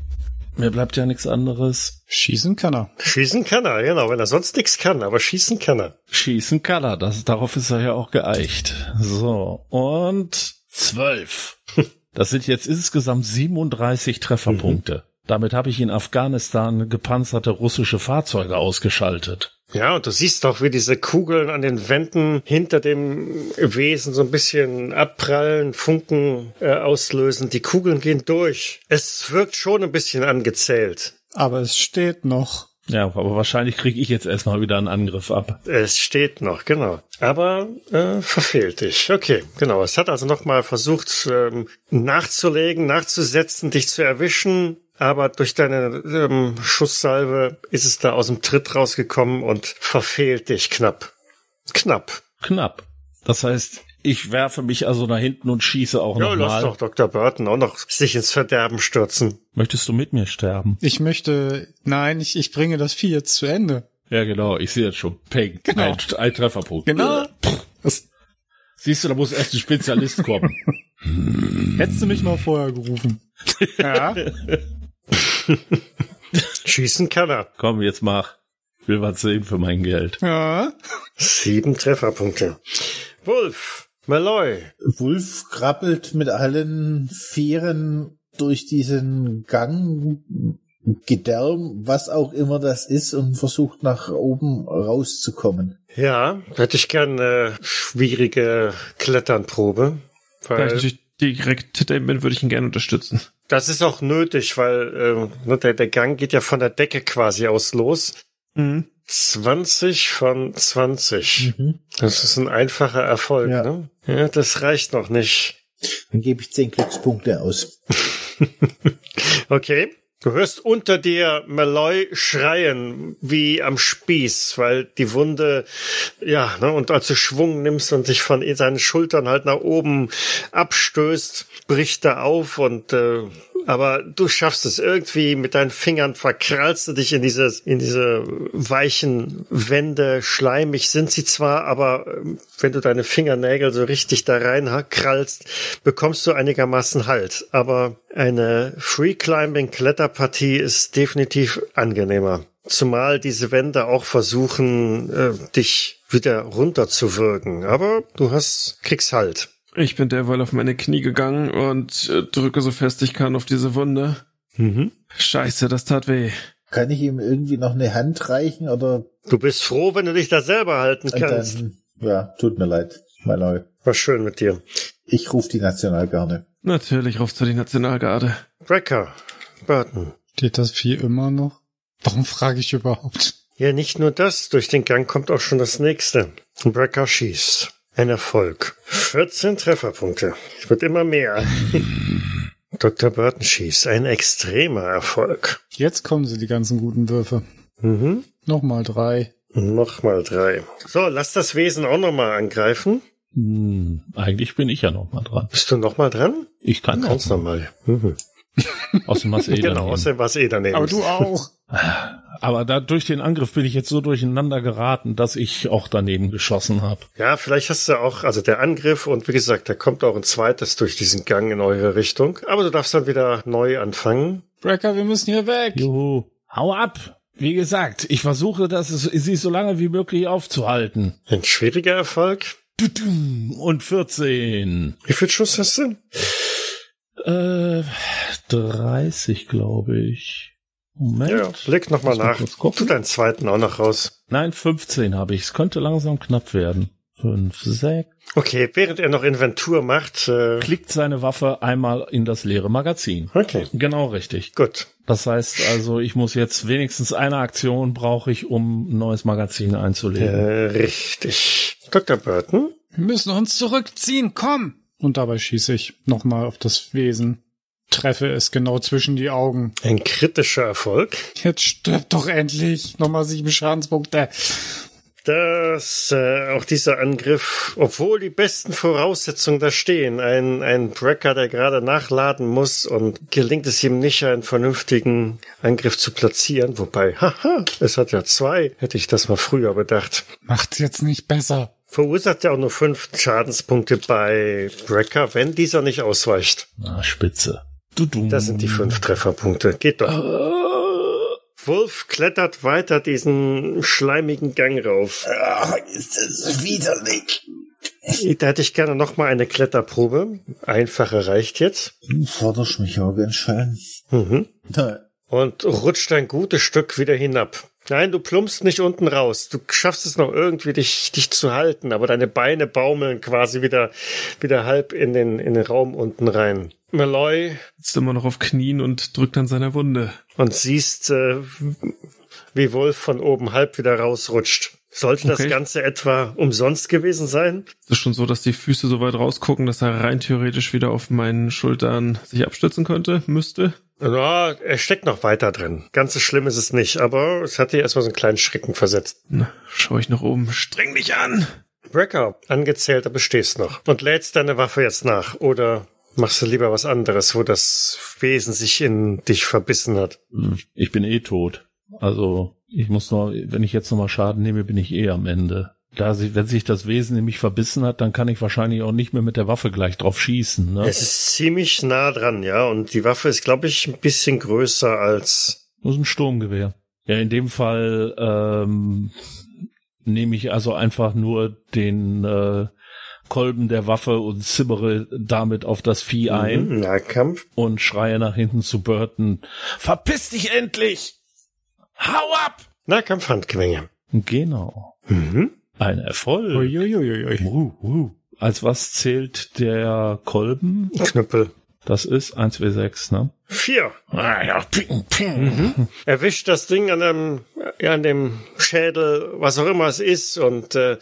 Mir bleibt ja nichts anderes. Schießen kann er. schießen kann er, genau, wenn er sonst nichts kann, aber schießen kann er. Schießen kann er. Das, darauf ist er ja auch geeicht. So, und zwölf. Das sind jetzt insgesamt 37 Trefferpunkte. Damit habe ich in Afghanistan gepanzerte russische Fahrzeuge ausgeschaltet. Ja, und du siehst auch, wie diese Kugeln an den Wänden hinter dem Wesen so ein bisschen abprallen, Funken äh, auslösen. Die Kugeln gehen durch. Es wirkt schon ein bisschen angezählt. Aber es steht noch. Ja, aber wahrscheinlich kriege ich jetzt erstmal wieder einen Angriff ab. Es steht noch, genau. Aber äh, verfehlt dich. Okay, genau. Es hat also nochmal versucht ähm, nachzulegen, nachzusetzen, dich zu erwischen. Aber durch deine ähm, Schusssalve ist es da aus dem Tritt rausgekommen und verfehlt dich knapp. Knapp. Knapp. Das heißt, ich werfe mich also nach hinten und schieße auch Ja, lass nochmal. doch Dr. Burton auch noch sich ins Verderben stürzen. Möchtest du mit mir sterben? Ich möchte, nein, ich, ich bringe das Vieh jetzt zu Ende. Ja, genau. Ich sehe jetzt schon. Peng. Genau. Ein, ein Trefferpunkt. Genau. Das Siehst du, da muss erst ein Spezialist kommen. hättest du mich mal vorher gerufen. Ja. Schießen kann er. Komm, jetzt mach. Ich will was sehen für mein Geld. Ja. Sieben Trefferpunkte. Wolf, Malloy, Wolf krabbelt mit allen Vieren durch diesen Gang, Gedärm, was auch immer das ist, und versucht nach oben rauszukommen. Ja, hätte ich gern eine schwierige Kletternprobe. Da ich Weil natürlich direkt hinter ihm bin, würde ich ihn gerne unterstützen. Das ist auch nötig, weil äh, ne, der, der Gang geht ja von der Decke quasi aus los. Mhm. 20 von 20. Das ist ein einfacher Erfolg, Ja. ne? Ja, das reicht noch nicht. Dann gebe ich zehn Glückspunkte aus. Okay. Du hörst unter dir Malloy schreien wie am Spieß, weil die Wunde, ja, ne, und als du Schwung nimmst und dich von seinen Schultern halt nach oben abstößt, bricht er auf und äh, aber du schaffst es irgendwie mit deinen Fingern verkrallst du dich in dieses, in diese weichen Wände. Schleimig sind sie zwar, aber ähm, wenn du deine Fingernägel so richtig da rein krallst, bekommst du einigermaßen Halt. Aber eine Free Climbing Kletterpartie ist definitiv angenehmer. Zumal diese Wände auch versuchen, äh, dich wieder runterzuwirken. Aber du hast, kriegst Halt. Ich bin derweil auf meine Knie gegangen und äh, drücke so fest ich kann auf diese Wunde. Mhm. Scheiße, das tat weh. Kann ich ihm irgendwie noch eine Hand reichen oder? Du bist froh, wenn du dich da selber halten kannst. Dann, ja, tut mir leid, mein Neu. War schön mit dir. Ich rufe die Nationalgarde. Natürlich rufst du die Nationalgarde. Brecker, Burton. Steht das Vieh immer noch? Warum frage ich überhaupt? Ja, nicht nur das. Durch den Gang kommt auch schon das nächste. Brecker schießt. Ein Erfolg. 14 Trefferpunkte. Wird immer mehr. Dr. Burton schießt. Ein extremer Erfolg. Jetzt kommen sie, die ganzen guten Würfe. Mhm. Nochmal drei. Nochmal drei. So, lass das Wesen auch nochmal angreifen. Hm, eigentlich bin ich ja noch mal dran. Bist du nochmal dran? Ich kann Ganz auch. normal. Mhm. Außerdem du eh Genau, daneben. außerdem was eh daneben. Aber du auch. Aber da durch den Angriff bin ich jetzt so durcheinander geraten, dass ich auch daneben geschossen habe. Ja, vielleicht hast du auch, also der Angriff und wie gesagt, da kommt auch ein zweites durch diesen Gang in eure Richtung. Aber du darfst dann wieder neu anfangen. Brecker, wir müssen hier weg. Juhu. Hau ab! Wie gesagt, ich versuche, das sie so lange wie möglich aufzuhalten. Ein schwieriger Erfolg. Und 14. Wie viel Schuss hast du? Äh, 30, glaube ich. Moment. Ja, leg nochmal nach. Tu gucken. deinen zweiten auch noch raus. Nein, 15 habe ich. Es könnte langsam knapp werden. 5, 6. Okay, während er noch Inventur macht, äh, Klickt seine Waffe einmal in das leere Magazin. okay, Genau richtig. gut. Das heißt also, ich muss jetzt wenigstens eine Aktion brauche ich, um ein neues Magazin einzulegen. Äh, richtig. Dr. Burton? Wir müssen uns zurückziehen, komm! Und dabei schieße ich nochmal auf das Wesen. Treffe es genau zwischen die Augen. Ein kritischer Erfolg. Jetzt stirb doch endlich. Nochmal sieben Schadenspunkte. dass äh, auch dieser Angriff, obwohl die besten Voraussetzungen da stehen, ein, ein Brecker, der gerade nachladen muss und gelingt es ihm nicht, einen vernünftigen Angriff zu platzieren, wobei, haha, es hat ja zwei, hätte ich das mal früher bedacht. Macht's jetzt nicht besser. Verursacht ja auch nur fünf Schadenspunkte bei Brecker, wenn dieser nicht ausweicht. Na, spitze. Tudum. Das sind die fünf Trefferpunkte. Geht doch. Wolf klettert weiter diesen schleimigen Gang rauf. Ach, ist das widerlich. Da hätte ich gerne noch mal eine Kletterprobe. Einfache reicht jetzt. Du forderst mich auch ganz schön. Mhm. Na, Und rutscht ein gutes Stück wieder hinab. Nein, du plumpst nicht unten raus. Du schaffst es noch irgendwie, dich, dich zu halten, aber deine Beine baumeln quasi wieder, wieder halb in den, in den Raum unten rein. Malloy Sitzt immer noch auf Knien und drückt an seiner Wunde. und siehst, äh, wie Wolf von oben halb wieder rausrutscht. Sollte das Okay. Ganze etwa umsonst gewesen sein? Es ist schon so, dass die Füße so weit rausgucken, dass er rein theoretisch wieder auf meinen Schultern sich abstützen könnte, müsste. Ja, er steckt noch weiter drin. Ganz so schlimm ist es nicht, aber es hat dir erstmal so einen kleinen Schrecken versetzt. Na, schau ich nach oben. Streng dich an! Brecker, angezählt, aber stehst noch. Und lädst deine Waffe jetzt nach. Oder machst du lieber was anderes, wo das Wesen sich in dich verbissen hat? Hm, Ich bin eh tot. Also, ich muss nur, wenn ich jetzt nochmal Schaden nehme, bin ich eh am Ende. Da sie, wenn sich das Wesen in mich verbissen hat, dann kann ich wahrscheinlich auch nicht mehr mit der Waffe gleich drauf schießen. Ne? Es ist ziemlich nah dran, ja. Und die Waffe ist, glaube ich, ein bisschen größer als. Das ist ein Sturmgewehr. Ja, in dem Fall ähm, nehme ich also einfach nur den äh, Kolben der Waffe und zimmere damit auf das Vieh ein Mhm, Nahkampf. und schreie nach hinten zu Burton. Verpiss dich endlich! Hau ab! Nahkampf-Handgemenge. Genau. Mhm. Ein Erfolg. Uiuiuiui. Uh, uh. Als was zählt der Kolben? Knüppel. Das ist 1W6, ne? Vier. Ah, ja, ping, ping. Erwischt das Ding an dem, ja, an dem Schädel, was auch immer es ist, und äh,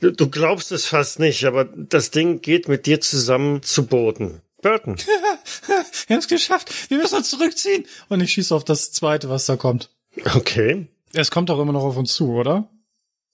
du, du glaubst es fast nicht, aber das Ding geht mit dir zusammen zu Boden. Burton. Wir haben es geschafft. Wir müssen uns zurückziehen. Und ich schieße auf das zweite, was da kommt. Okay. Es kommt doch immer noch auf uns zu, oder?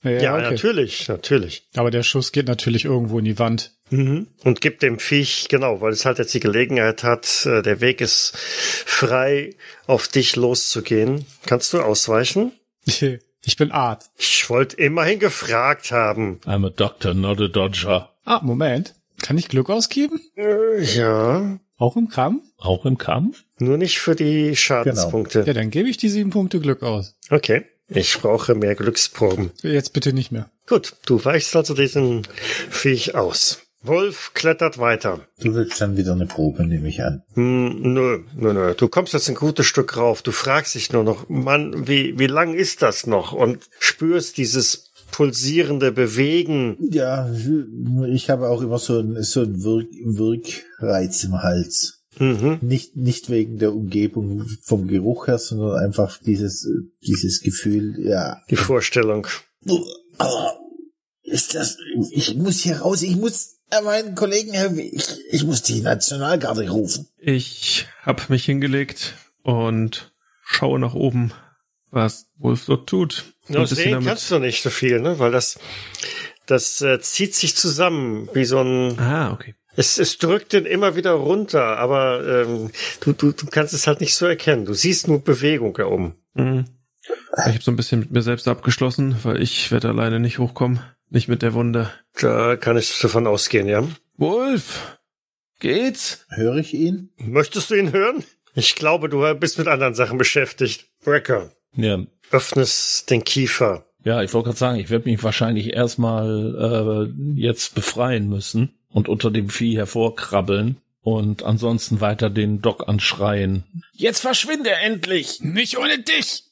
Ja, natürlich, natürlich. Aber der Schuss geht natürlich irgendwo in die Wand. Mhm. Und gibt dem Viech, genau, weil es halt jetzt die Gelegenheit hat, äh, der Weg ist frei, auf dich loszugehen. Kannst du ausweichen? Ich bin Arzt. Ich wollte immerhin gefragt haben. I'm a doctor, not a dodger. Ah, Moment. Kann ich Glück ausgeben? Äh, ja, Auch im Kampf? Auch im Kampf? nur nicht für die Schadenspunkte. Ja, dann gebe ich die sieben Punkte Glück aus. Okay, ich brauche mehr Glücksproben. Jetzt bitte nicht mehr. Gut, du weichst also diesen Viech aus. Wolf klettert weiter. Du willst dann wieder eine Probe, nehme ich an. Hm, nö, nö, nö. Du kommst jetzt ein gutes Stück rauf. Du fragst dich nur noch, Mann, wie, wie lang ist das noch? Und spürst dieses pulsierende Bewegen. Ja, ich habe auch immer so einen so einen Wirk Wirkreiz im Hals. Mhm. Nicht, nicht wegen der Umgebung vom Geruch her, sondern einfach dieses, dieses Gefühl, ja. Die Vorstellung. Aber ist das, ich muss hier raus, ich muss äh, meinen Kollegen helfen, ich, ich muss die Nationalgarde rufen. Ich hab mich hingelegt und schaue nach oben, was Wolf dort tut. Ein bisschen sehen damit- kannst du nicht so viel, ne? Weil das, das äh, zieht sich zusammen wie so ein. Ah, okay. Es, es drückt den immer wieder runter, aber ähm, du, du, du kannst es halt nicht so erkennen. Du siehst nur Bewegung da oben. Mhm. Ich habe so ein bisschen mit mir selbst abgeschlossen, weil ich werde alleine nicht hochkommen. Nicht mit der Wunde. Da kann ich davon ausgehen, ja. Wolf! Geht's? Höre ich ihn? Möchtest du ihn hören? Ich glaube, du bist mit anderen Sachen beschäftigt. Brecker, Ja, öffnest den Kiefer. ja ich wollte gerade sagen, ich werde mich wahrscheinlich erstmal äh, jetzt befreien müssen und unter dem Vieh hervorkrabbeln und ansonsten weiter den Doc anschreien. Jetzt verschwinde endlich! Nicht ohne dich!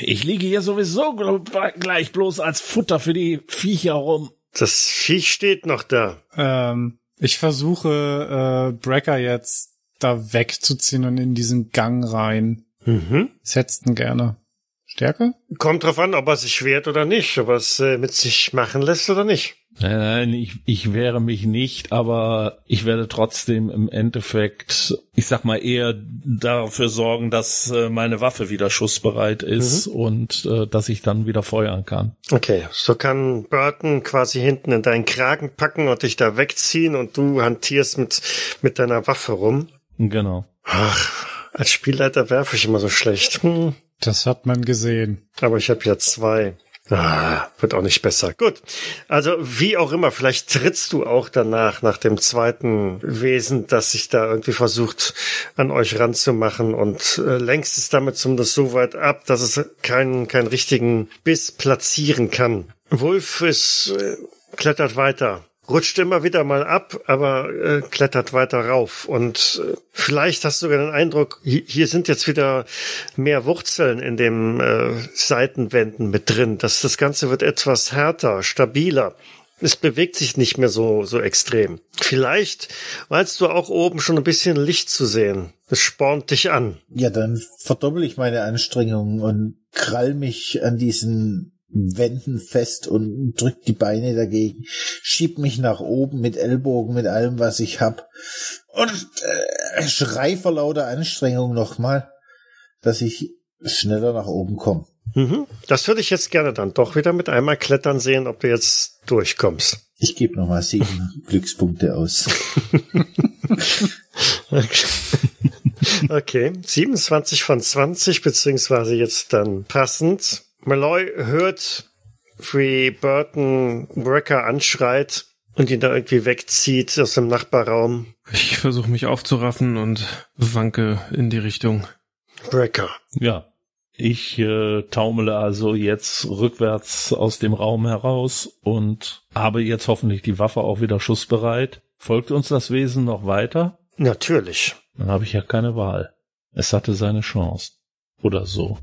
Ich liege hier sowieso gl- gleich bloß als Futter für die Viecher rum. Das Viech steht noch da. Ähm, ich versuche, äh, Brecker jetzt da wegzuziehen und in diesen Gang rein. Mhm. Setzten gerne. Stärke? Kommt drauf an, ob er sich wehrt oder nicht, ob er es äh, mit sich machen lässt oder nicht. Nein, nein, ich, ich wehre mich nicht, aber ich werde trotzdem im Endeffekt, ich sag mal, eher dafür sorgen, dass äh, meine Waffe wieder schussbereit ist und äh, dass ich dann wieder feuern kann. Okay, so kann Burton quasi hinten in deinen Kragen packen und dich da wegziehen und du hantierst mit, mit deiner Waffe rum. Genau. Ach, als Spielleiter werfe ich immer so schlecht. Hm, Das hat man gesehen. aber ich habe ja zwei. Ah, wird auch nicht besser. Gut. Also wie auch immer, vielleicht trittst du auch danach, nach dem zweiten Wesen, das sich da irgendwie versucht, an euch ranzumachen und äh, lenkst es damit zumindest so weit ab, dass es keinen, keinen richtigen Biss platzieren kann. Wolf ist, äh, klettert weiter. Rutscht immer wieder mal ab, aber äh, klettert weiter rauf. Und äh, vielleicht hast du sogar den Eindruck, hi- hier sind jetzt wieder mehr Wurzeln in den äh, Seitenwänden mit drin. Das, das Ganze wird etwas härter, stabiler. Es bewegt sich nicht mehr so, so extrem. Vielleicht meinst du auch oben schon ein bisschen Licht zu sehen. Es spornt dich an. Ja, dann verdoppel ich meine Anstrengungen und krall mich an diesen Wänden fest und drück die Beine dagegen, schieb mich nach oben mit Ellbogen, mit allem, was ich hab und äh, schrei vor lauter Anstrengung nochmal, dass ich schneller nach oben komme. Mhm. Das würde ich jetzt gerne dann doch wieder mit einmal klettern sehen, ob du jetzt durchkommst. Ich gebe nochmal sieben Glückspunkte aus. Okay, 27 von 20, beziehungsweise jetzt dann passend. Malloy hört, wie Burton Brecker anschreit und ihn da irgendwie wegzieht aus dem Nachbarraum. Ich versuche mich aufzuraffen und wanke in die Richtung. Brecker. Ja. Ich äh, taumele also jetzt rückwärts aus dem Raum heraus und habe jetzt hoffentlich die Waffe auch wieder schussbereit. Folgt uns das Wesen noch weiter? Natürlich. Dann habe ich ja keine Wahl. Es hatte seine Chance. Oder so.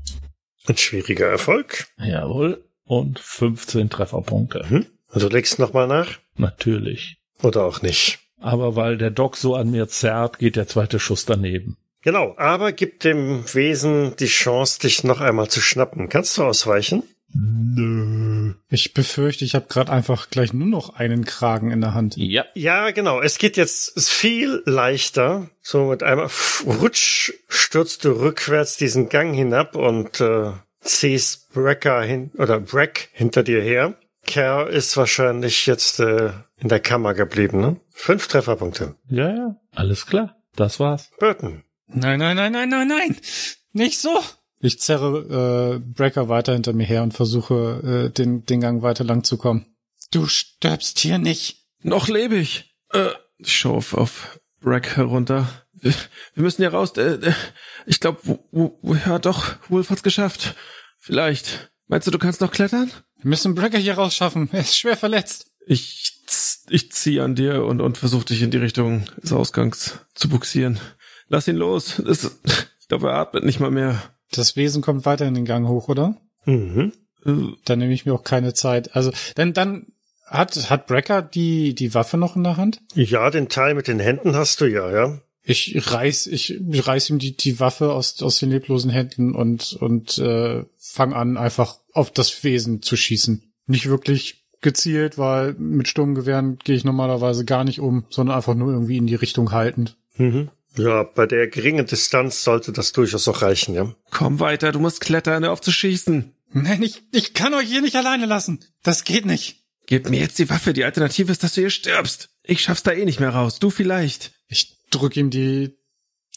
Ein schwieriger Erfolg. Jawohl. Und 15 Trefferpunkte. Mhm. Und du legst nochmal nach? Natürlich. Oder auch nicht? Aber weil der Doc so an mir zerrt, geht der zweite Schuss daneben. Genau, aber gib dem Wesen die Chance, dich noch einmal zu schnappen. Kannst du ausweichen? Nö. Ich befürchte, ich habe gerade einfach gleich nur noch einen Kragen in der Hand. Ja. Ja, genau. Es geht jetzt viel leichter. So mit einmal rutsch stürzt du rückwärts diesen Gang hinab und äh, ziehst Brecker hin oder Breck hinter dir her. Kerr ist wahrscheinlich jetzt äh, in der Kammer geblieben, ne? Fünf Trefferpunkte. Ja, ja, alles klar. Das war's. Burton. Nein, nein, nein, nein, nein, nein. Nicht so. Ich zerre äh, Brecker weiter hinter mir her und versuche, äh, den, den Gang weiter lang zu kommen. Du stirbst hier nicht. Noch lebe ich. Äh, ich schaue auf, auf Brack herunter. Wir, wir müssen hier raus. Äh, äh, ich glaube, ja doch, Wolf hat's geschafft. Vielleicht. Meinst du, du kannst noch klettern? Wir müssen Brecker hier rausschaffen. Er ist schwer verletzt. Ich, ich ziehe an dir und, und versuche dich in die Richtung des Ausgangs zu buxieren. Lass ihn los. Das, ich glaube, er atmet nicht mal mehr. Das Wesen kommt weiter in den Gang hoch, oder? Mhm. Dann nehme ich mir auch keine Zeit. Also, denn dann hat, hat Brecker die, die Waffe noch in der Hand? Ja, den Teil mit den Händen hast du ja, ja. Ich reiß, ich reiß ihm die, die Waffe aus, aus den leblosen Händen und, und äh, fang an, einfach auf das Wesen zu schießen. Nicht wirklich gezielt, weil mit Sturmgewehren gehe ich normalerweise gar nicht um, sondern einfach nur irgendwie in die Richtung haltend. Mhm. Ja, bei der geringen Distanz sollte das durchaus auch reichen, ja. Komm weiter, du musst klettern, hör auf zu schießen. Nein, ich, ich kann euch hier nicht alleine lassen. Das geht nicht. Gib mir jetzt die Waffe, die Alternative ist, dass du hier stirbst. Ich schaff's da eh nicht mehr raus, du vielleicht. Ich drück ihm die,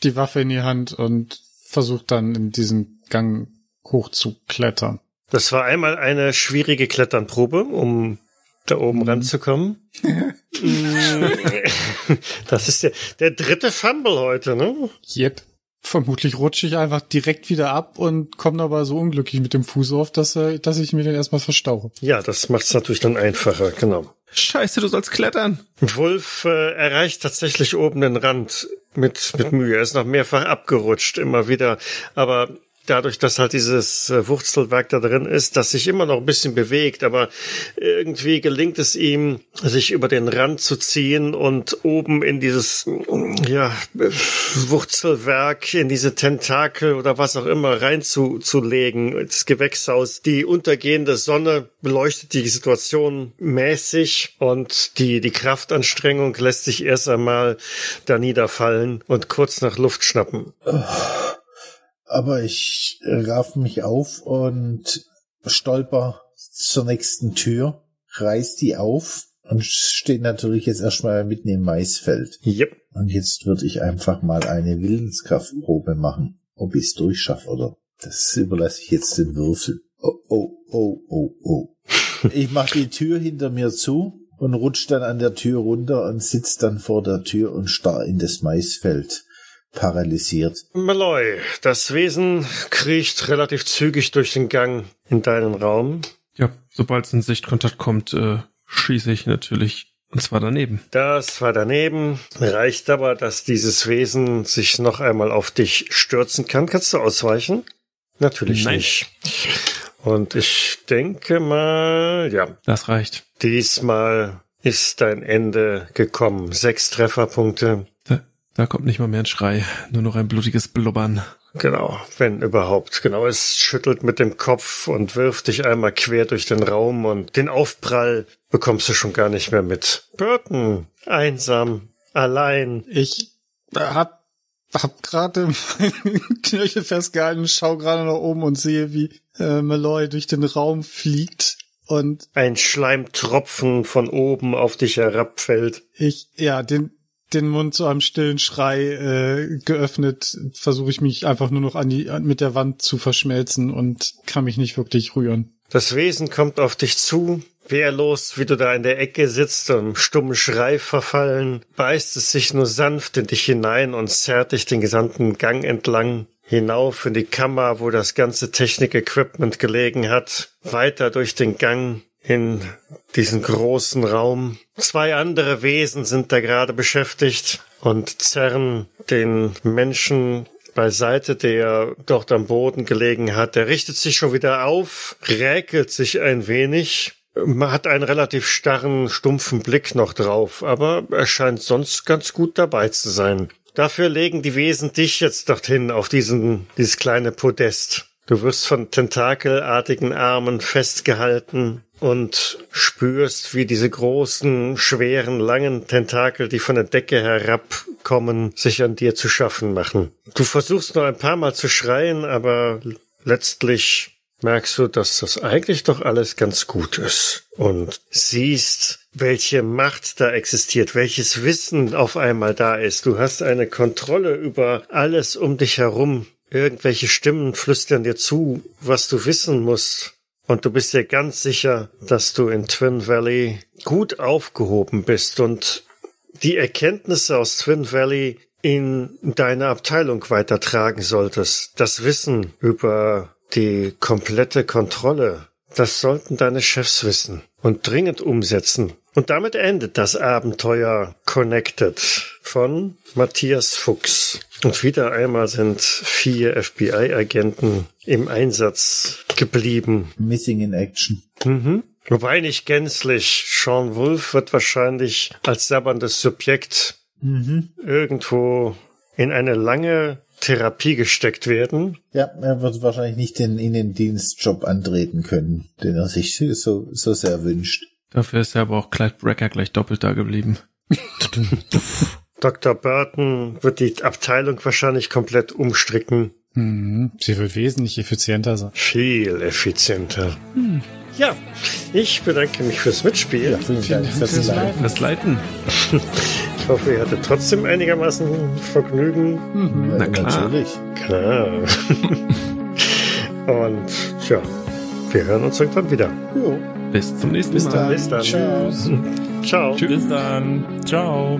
die Waffe in die Hand und versuch dann in diesen Gang hoch zu klettern. Das war einmal eine schwierige Kletternprobe, um da oben mhm. ranzukommen. das ist der, der dritte Fumble heute, ne? Yep. Vermutlich rutsche ich einfach direkt wieder ab und komme dabei so unglücklich mit dem Fuß auf, dass, äh, dass ich mir den erstmal verstaue. Ja, das macht es natürlich dann einfacher, genau. Scheiße, du sollst klettern. Wolf äh, erreicht tatsächlich oben den Rand mit, mit Mühe. Er ist noch mehrfach abgerutscht, immer wieder. Aber dadurch, dass halt dieses äh, Wurzelwerk da drin ist, das sich immer noch ein bisschen bewegt, aber irgendwie gelingt es ihm, sich über den Rand zu ziehen und oben in dieses, ja, Wurzelwerk, in diese Tentakel oder was auch immer reinzulegen, das Gewächshaus. Die untergehende Sonne beleuchtet die Situation mäßig und die, die Kraftanstrengung lässt sich erst einmal da niederfallen und kurz nach Luft schnappen. Oh aber ich raff mich auf und stolper zur nächsten Tür, reiß die auf und stehe natürlich jetzt erstmal mitten im Maisfeld. Yep. Und jetzt würde ich einfach mal eine Willenskraftprobe machen, ob ich es durchschaffe oder. Das überlasse ich jetzt den Würfel. Oh, oh, oh, oh, oh. Ich mache die Tür hinter mir zu und rutsch dann an der Tür runter und sitz dann vor der Tür und starr in das Maisfeld paralysiert. Malloy, das Wesen kriecht relativ zügig durch den Gang in deinen Raum. Ja, sobald es in Sichtkontakt kommt, äh, schieße ich natürlich. Und zwar daneben. Das war daneben. Reicht aber, dass dieses Wesen sich noch einmal auf dich stürzen kann. Kannst du ausweichen? Natürlich Nein. nicht. Und ich denke mal, ja. Das reicht. Diesmal ist dein Ende gekommen. Sechs Trefferpunkte. Da kommt nicht mal mehr ein Schrei, nur noch ein blutiges Blubbern. Genau, wenn überhaupt. Genau, es schüttelt mit dem Kopf und wirft dich einmal quer durch den Raum und den Aufprall bekommst du schon gar nicht mehr mit. Burton, einsam, allein. Ich hab, hab gerade meine Knöchel festgehalten, schau gerade nach oben und sehe, wie äh, Malloy durch den Raum fliegt und ein Schleimtropfen von oben auf dich herabfällt. Ich, ja, den, den Mund zu einem stillen Schrei äh, geöffnet, versuche ich mich einfach nur noch an die mit der Wand zu verschmelzen und kann mich nicht wirklich rühren. Das Wesen kommt auf dich zu, wehrlos, wie du da in der Ecke sitzt und im stummen Schrei verfallen, beißt es sich nur sanft in dich hinein und zerrt dich den gesamten Gang entlang hinauf in die Kammer, wo das ganze Technik-Equipment gelegen hat, weiter durch den Gang in diesen großen Raum. Zwei andere Wesen sind da gerade beschäftigt und zerren den Menschen beiseite, der dort am Boden gelegen hat. Der richtet sich schon wieder auf, räkelt sich ein wenig. Hat einen relativ starren, stumpfen Blick noch drauf, aber er scheint sonst ganz gut dabei zu sein. Dafür legen die Wesen dich jetzt dorthin auf diesen, dieses kleine Podest. Du wirst von tentakelartigen Armen festgehalten und spürst, wie diese großen, schweren, langen Tentakel, die von der Decke herabkommen, sich an dir zu schaffen machen. Du versuchst noch ein paar Mal zu schreien, aber letztlich merkst du, dass das eigentlich doch alles ganz gut ist und siehst, welche Macht da existiert, welches Wissen auf einmal da ist. Du hast eine Kontrolle über alles um dich herum. Irgendwelche Stimmen flüstern dir zu, was du wissen musst. Und du bist dir ganz sicher, dass du in Twin Valley gut aufgehoben bist und die Erkenntnisse aus Twin Valley in deine Abteilung weitertragen solltest. Das Wissen über die komplette Kontrolle, das sollten deine Chefs wissen und dringend umsetzen. Und damit endet das Abenteuer Connected von Matthias Fuchs. Und wieder einmal sind vier FBI-Agenten im Einsatz geblieben. Missing in Action. Mhm. Wobei nicht gänzlich. Sean Wolf wird wahrscheinlich als sabberndes Subjekt Mhm. irgendwo in eine lange Therapie gesteckt werden. Ja, er wird wahrscheinlich nicht den Innendienstjob antreten können, den er sich so, so sehr wünscht. Dafür ist ja aber auch Clyde Brecker gleich doppelt da geblieben. Dr. Burton wird die Abteilung wahrscheinlich komplett umstricken. Mhm. Sie wird wesentlich effizienter sein. Viel effizienter. Ja, ich bedanke mich fürs Mitspielen. Ja, vielen, Vielen Dank fürs fürs Leiten. Leiten. Das Leiten. Ich hoffe, ihr hattet trotzdem einigermaßen Vergnügen. Mhm. Na klar. Natürlich. Klar. Und ja, wir hören uns irgendwann wieder. Jo. Bis zum nächsten Bis Mal. dann. Bis dann. Tschüss. Ciao. Bis dann. Ciao.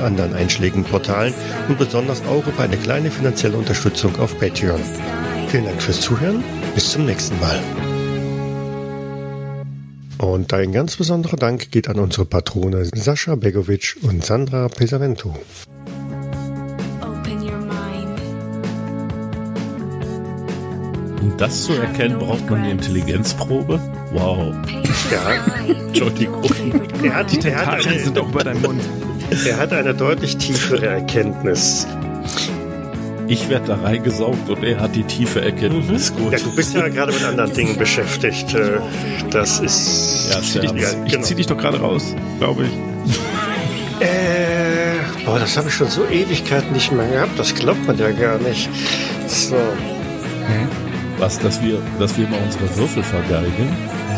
anderen einschlägigen Portalen und besonders auch über eine kleine finanzielle Unterstützung auf Patreon. Vielen Dank fürs Zuhören, bis zum nächsten Mal. Und ein ganz besonderer Dank geht an unsere Patrone Sascha Begovic und Sandra Pesavento. Um das zu erkennen, braucht man die Intelligenzprobe? Wow. Ja. Entschuldigung. Er hat, er, hat Tentakeln sind eine, doch über deinem Mund. Er hat eine deutlich tiefere Erkenntnis. Ich werde da reingesaugt und er hat die tiefe Erkenntnis. Gut. Ja, du bist ja gerade mit anderen Dingen beschäftigt. äh, Das ist... Ja, Zieh dich, Ja, ich genau. zieh dich doch gerade raus, glaube ich. Äh, boah, das habe ich schon so Ewigkeiten nicht mehr gehabt. Das glaubt man ja gar nicht. So. Was, dass wir, dass wir mal unsere Würfel vergeigen?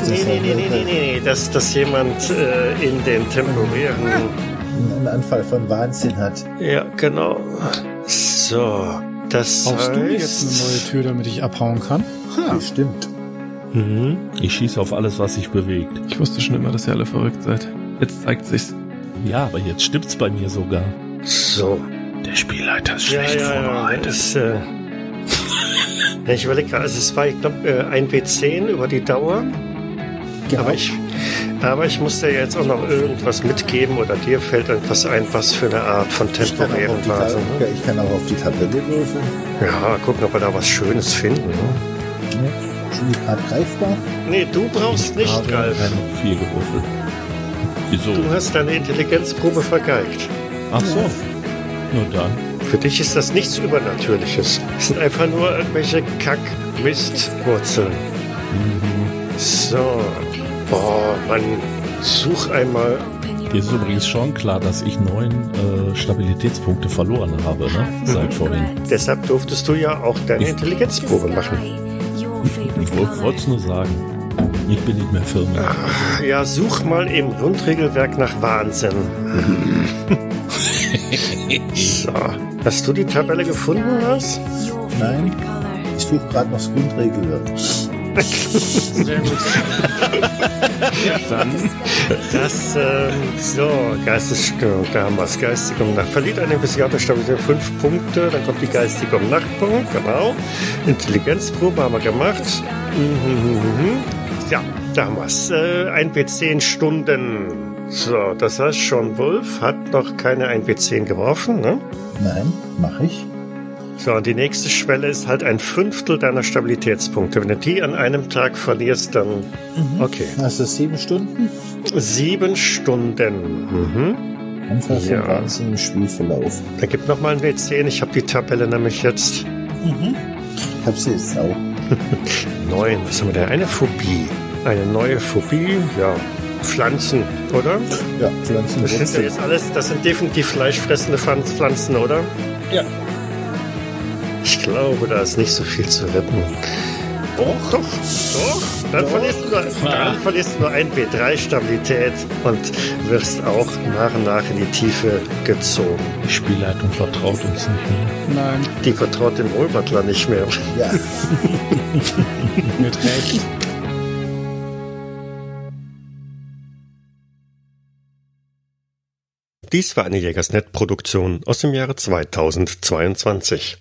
Nee, nee, nee, nee, nee, nee, dass, dass jemand äh, in den temporären... einen Anfall von Wahnsinn hat. Ja, genau. So, das Brauchst heißt... du jetzt eine neue Tür, damit ich abhauen kann? Ha. Bestimmt. Mhm. Ich schieße auf alles, was sich bewegt. Ich wusste schon immer, dass ihr alle verrückt seid. Jetzt zeigt sich's. Ja, aber jetzt stimmt's bei mir sogar. So. Der Spielleiter ist Ja, schlecht ja, ja. vorbereitet. Das ist, äh, ja, ich überlege gerade, also es war, ich glaube, äh, ein W10 über die Dauer. Genau. Aber ich, aber ich muss dir jetzt auch noch irgendwas mitgeben oder dir fällt irgendwas ein, was für eine Art von temporären die. Tab- Ne? ich kann auch auf die Tabelle würfeln. Ja, gucken, ob wir da was Schönes finden. Ne? Ja. Schon gerade greifbar. Nee, du brauchst nicht, Habe eine vier gewürfelt. Wieso? Du hast deine Intelligenzprobe vergeigt. Ach so. Nur dann. Für dich ist das nichts Übernatürliches. Es sind einfach nur irgendwelche Kack-Mistwurzeln. So. Boah, Mann. Such einmal. Dir ist übrigens schon klar, dass ich neun äh, Stabilitätspunkte verloren habe, ne? Seit vorhin. Deshalb durftest du ja auch deine Intelligenzprobe machen. Ich wollte es nur sagen. Ich bin nicht mehr Firmen. Ja, such mal im Grundregelwerk nach Wahnsinn. so. Hast du die Tabelle gefunden, was? Nein. Ich suche gerade noch das Grundregelwerk. Sehr gut. Dann Das, ähm, so, Geistesstörung, da haben wir es. Geistige Nacht. Verliert ein Investigator Stabilität fünf Punkte, dann kommt die geistige Nachtpunkt, genau. Intelligenzprobe haben wir gemacht. Mhm, mhm, mhm. Ja, da haben wir es. Äh, ein B10 Stunden. So, das heißt, Sean Wolf hat noch keine 1W10 geworfen, ne? Nein, mache ich. So, und die nächste Schwelle ist halt ein Fünftel deiner Stabilitätspunkte. Wenn du die an einem Tag verlierst, dann. Okay. Also sieben Stunden. Sieben Stunden. Mhm. Einfach Ja. ein wahnsinnigen Spielverlauf. Dann gib noch mal ein W10. Ich habe die Tabelle nämlich jetzt. Ich hab sie jetzt auch. Neun. Was haben wir da? Eine Phobie. Eine neue Phobie. Ja. Pflanzen, oder? Ja, Pflanzen Das sind ja jetzt alles, das sind definitiv fleischfressende Pflanz- Pflanzen, oder? Ja. Ich glaube, da ist nicht so viel zu retten. Doch, doch, doch. Dann, Verlierst, du nur, dann verlierst du nur ein B3 Stabilität und wirst auch nach und nach in die Tiefe gezogen. Die Spielleitung vertraut uns nicht mehr. Nein, Die vertraut dem Wohlbutler nicht mehr. Ja. mit Recht. Dies war eine Jägersnet-Produktion aus dem Jahre 2022.